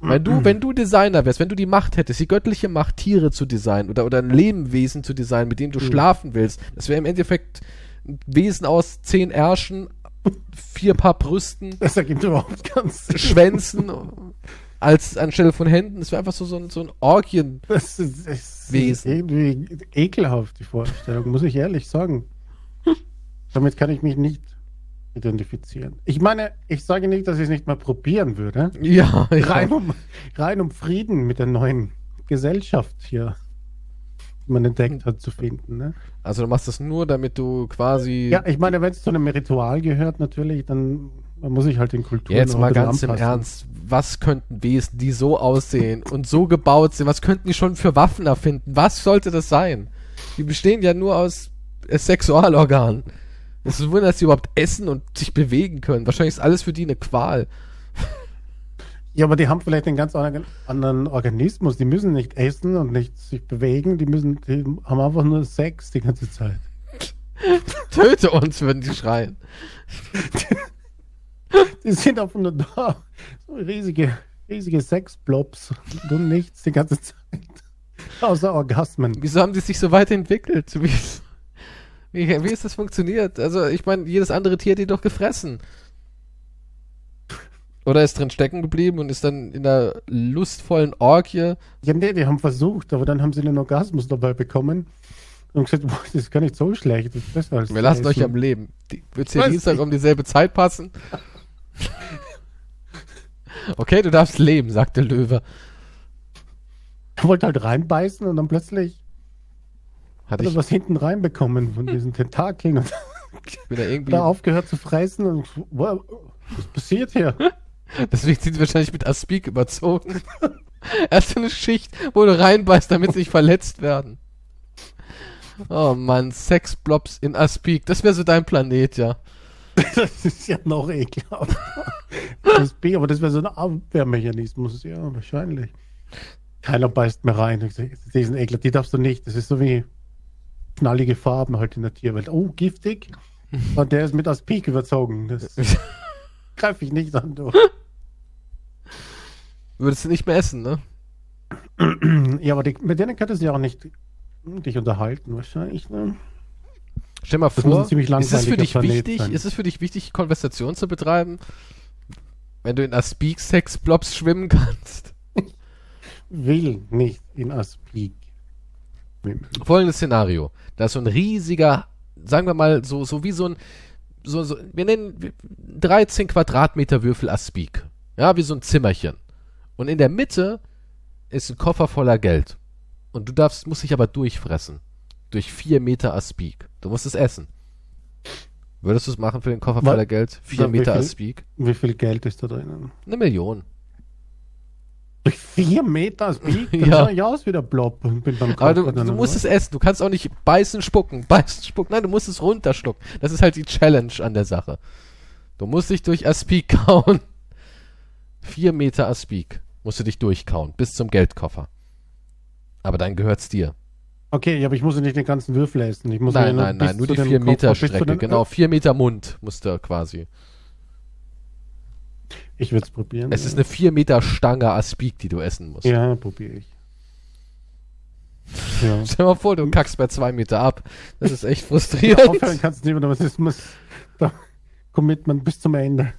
Wenn du, wenn du Designer wärst, wenn du die Macht hättest, die göttliche Macht, Tiere zu designen oder, oder ein Lebewesen zu designen, mit dem du schlafen willst, das wäre im Endeffekt ein Wesen aus zehn Ärschen, vier Paar Brüsten, Das ergibt überhaupt ganz. Schwänzen als anstelle von Händen. Es wäre einfach so, so ein, so ein Orgien. Das ist, das ist irgendwie ekelhaft, die Vorstellung, muss ich ehrlich sagen. Damit kann ich mich nicht identifizieren. Ich meine, ich sage nicht, dass ich es nicht mal probieren würde. Ja, Rein ja. um, rein um Frieden mit der neuen Gesellschaft hier, die man entdeckt hat, zu finden. Ne? Also du machst das nur, damit du quasi. Ja, ich meine, wenn es zu einem Ritual gehört, natürlich, dann muss ich halt den Kulturen Jetzt auch mal ganz im anpassen. Ernst. Was könnten Wesen, die so aussehen und so gebaut sind, was könnten die schon für Waffen erfinden? Was sollte das sein? Die bestehen ja nur aus äh, Sexualorganen. Es ist ein Wunder, dass sie überhaupt essen und sich bewegen können. Wahrscheinlich ist alles für die eine Qual. Ja, aber die haben vielleicht einen ganz anderen anderen Organismus. Die müssen nicht essen und nicht sich bewegen. Die müssen, die haben einfach nur Sex die ganze Zeit. Töte uns, würden die schreien. Die sind einfach nur da. So riesige, riesige Sexblobs und nichts die ganze Zeit. Außer Orgasmen. Wieso haben die sich so weiterentwickelt? Wie, wie, wie ist das funktioniert? Also, ich meine, jedes andere Tier hat die doch gefressen. Oder ist drin stecken geblieben und ist dann in der lustvollen Orgie. Ja, nee, die haben versucht, aber dann haben sie einen Orgasmus dabei bekommen und gesagt, boah, das ist gar nicht so schlecht. Das ist besser als Wir lassen euch Essen. am Leben. Wird's dir Weiß Dienstag um dieselbe Zeit passen? okay, du darfst leben, sagt der Löwe. Er wollte halt reinbeißen und dann plötzlich Hatte hat er was hinten reinbekommen von diesen Tentakeln und bin da irgendwie. da aufgehört zu fressen und wow, was passiert hier? Deswegen sind sie wahrscheinlich mit Aspik überzogen. Erst eine Schicht, wo du reinbeißt, damit sie nicht verletzt werden. Oh Mann, Sexblobs in Aspik. Das wäre so dein Planet, ja. Das ist ja noch ekelhaft. Das B, aber das wäre so ein Abwehrmechanismus, ja, wahrscheinlich. Keiner beißt mehr rein. Diesen Ekel, die darfst du nicht. Das ist so wie knallige Farben halt in der Tierwelt. Oh, giftig. Und der ist mit Aspik überzogen. Das greife ich nicht an. Du. Würdest du nicht mehr essen, ne? Ja, aber die, mit denen könntest du ja auch nicht dich unterhalten, wahrscheinlich. Ne? Stell mal vor, ist es für dich wichtig, sein. ist es für dich wichtig, Konversation zu betreiben? Wenn du in Aspik Sexblobs schwimmen kannst? Will nicht in Aspik. Folgendes Szenario. Da ist so ein riesiger, sagen wir mal, so, so wie so ein, so, so, wir nennen 13 Quadratmeter Würfel Aspik. Ja, wie so ein Zimmerchen. Und in der Mitte ist ein Koffer voller Geld. Und du darfst, musst dich aber durchfressen. Durch vier Meter Aspik. Du musst es essen. Würdest du es machen für den Koffer voller Geld? Vier Wa- wie Meter viel? Aspik? Wie viel Geld ist da drinnen? Eine Million. Durch vier Meter Aspik? Dann Ja. ich aus wie der Blob. und bin beim Aber du, du musst es essen. Du kannst auch nicht beißen, spucken, beißen, spucken. Nein, du musst es runterschlucken. Das ist halt die Challenge an der Sache. Du musst dich durch Aspik kauen. Vier Meter Aspik musst du dich durchkauen, bis zum Geldkoffer. Aber dann gehört's dir. Okay, ja, aber ich muss ja nicht den ganzen Würfel essen. Ich muss ja Nein, nein, nein, nur die dem vier Koffer, Meter bis zu Strecke. den- Genau, vier Meter Mund musst du quasi. Ich würde es probieren. Es ist eine vier Meter Stange Aspik, die du essen musst. Ja, probiere ich. Ja. Stell dir mal vor, du kackst bei zwei Meter ab. Das ist echt frustrierend. Aufhören kannst du nicht, aber es muss da Commitment bis zum Ende.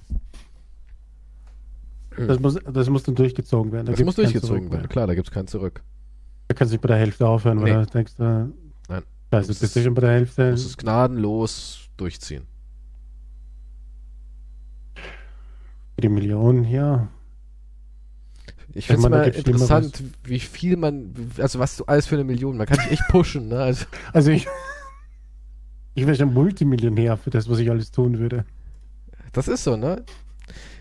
Das muss, das muss dann durchgezogen werden. Da Das muss durchgezogen werden. Klar, da gibt's kein Zurück. Da kannst du nicht bei der Hälfte aufhören, weil Nee. du denkst, äh, Nein. Scheiße, musst bist du schon bei der Hälfte. Du musst es gnadenlos durchziehen. Für die Millionen, ja. Ich finde es mal interessant, wie viel man, also was du alles für eine Million, man kann sich echt pushen, ne? Also, Also ich, ich wäre schon Multimillionär für das, was ich alles tun würde. das ist so, ne?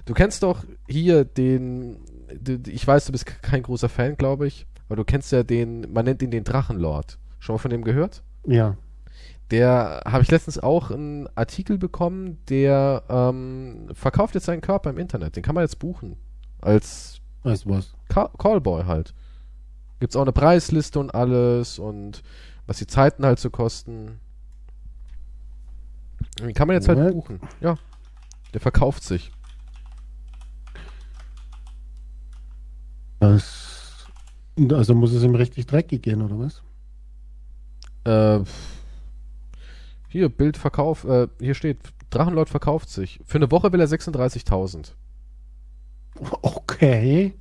Du kennst doch hier den, du, ich weiß, du bist kein großer Fan, glaube ich, aber du kennst ja den, man nennt ihn den Drachenlord. Schon mal von dem gehört? Ja. Der habe ich letztens auch einen Artikel bekommen, der ähm, verkauft jetzt seinen Körper im Internet. Den kann man jetzt buchen. Als du was? Ca Callboy halt. Gibt's auch eine Preisliste und alles und was die Zeiten halt so kosten. Den kann man jetzt halt What? buchen. Ja. Der verkauft sich. Das, also muss es ihm richtig dreckig gehen, oder was? Äh, hier, Bildverkauf, äh, hier steht Drachenlord verkauft sich. Für eine Woche will er 36.000. Okay.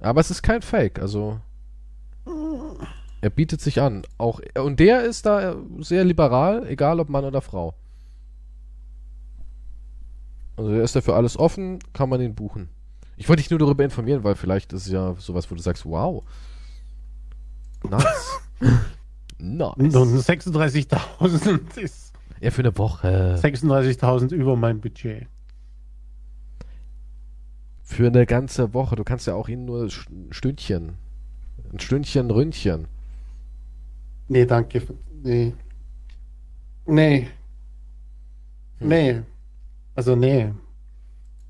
Aber es ist kein Fake, also er bietet sich an. Auch und der ist da sehr liberal, egal ob Mann oder Frau. Also er ist dafür alles offen, kann man ihn buchen. Ich wollte dich nur darüber informieren, weil vielleicht ist es ja sowas, wo du sagst, wow. Nice. nice. 36.000 ist. Ja, für eine Woche. 36.000 über mein Budget. Für eine ganze Woche. Du kannst ja auch ihn nur ein Stündchen. Ein Stündchen Ründchen. Nee, danke. Nee. Nee. Hm. Nee. Also nee.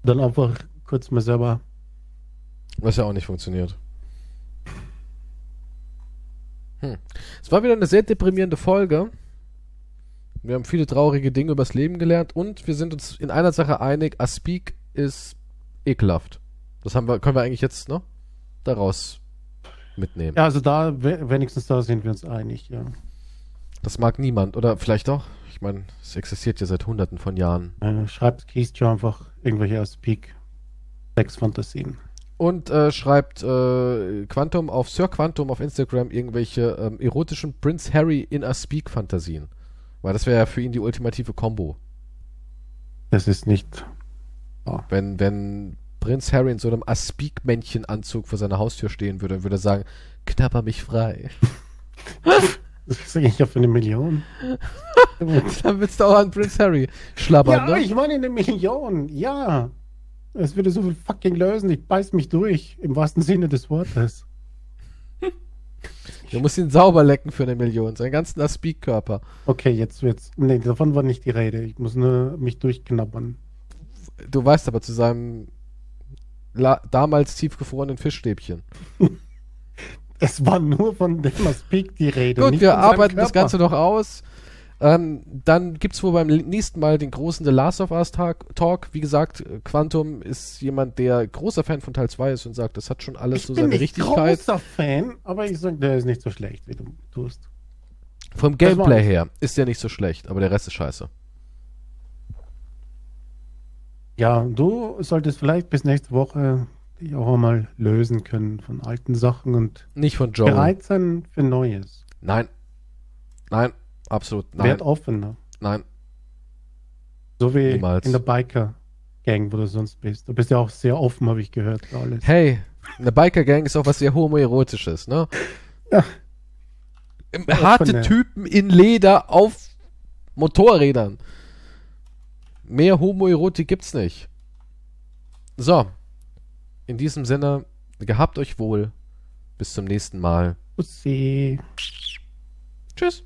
Dann einfach kurz mal selber. Was ja auch nicht funktioniert. Hm. Es war wieder eine sehr deprimierende Folge. Wir haben viele traurige Dinge übers Leben gelernt und wir sind uns in einer Sache einig, Aspik ist ekelhaft. Das haben wir, können wir eigentlich jetzt, ne? Daraus mitnehmen. Ja, also da, wenigstens da sind wir uns einig, ja. Das mag niemand, oder vielleicht doch. Ich meine, es existiert ja seit hunderten von Jahren. Äh, schreibt Keystone einfach irgendwelche aus Peak Sex-Fantasien. Und äh, schreibt äh, Quantum auf Sir Quantum auf Instagram irgendwelche ähm, erotischen Prince Harry in a Speak Fantasien. Weil das wäre ja für ihn die ultimative Combo. Das ist nicht. Oh. Wenn, wenn Prinz Harry in so einem Aspik-Männchen-Anzug vor seiner Haustür stehen würde würde sagen, knapper mich frei. Das ist eigentlich ja für eine Million. Dann willst du auch an Prinz Harry schlabbern, ja, ne? ich meine eine Million, ja. Es würde so viel fucking lösen, ich beiß mich durch, im wahrsten Sinne des Wortes. Du musst ihn sauber lecken für eine Million, seinen ganzen Aspik-Körper. Okay, jetzt wird's. Nee, davon war nicht die Rede. Ich muss nur mich durchknabbern. Du weißt aber zu seinem damals tiefgefrorenen Fischstäbchen. Es war nur von dem Aspekt die Rede. Gut, wir arbeiten das Ganze noch aus. Ähm, dann gibt es wohl beim nächsten Mal den großen The Last of Us Talk. Wie gesagt, Quantum ist jemand, der großer Fan von Teil 2 ist und sagt, das hat schon alles ich so seine bin nicht Richtigkeit. großer Fan, aber ich sage, der ist nicht so schlecht, wie du tust. Vom Gameplay her ist der nicht so schlecht, aber der Rest ist scheiße. Ja, du solltest vielleicht bis nächste Woche dich auch einmal lösen können von alten Sachen und nicht von Joe. bereit sein für Neues. Nein. Nein, absolut nein. Werd offener. Nein. So wie Niemals. in der Biker-Gang, wo du sonst bist. Du bist ja auch sehr offen, habe ich gehört, alles. Hey, eine Biker-Gang ist auch was sehr homoerotisches, ne? Ja. Harte Typen in Leder auf Motorrädern. Mehr Homoerotik gibt's nicht. So. In diesem Sinne, gehabt euch wohl. Bis zum nächsten Mal. Bussi. Tschüss.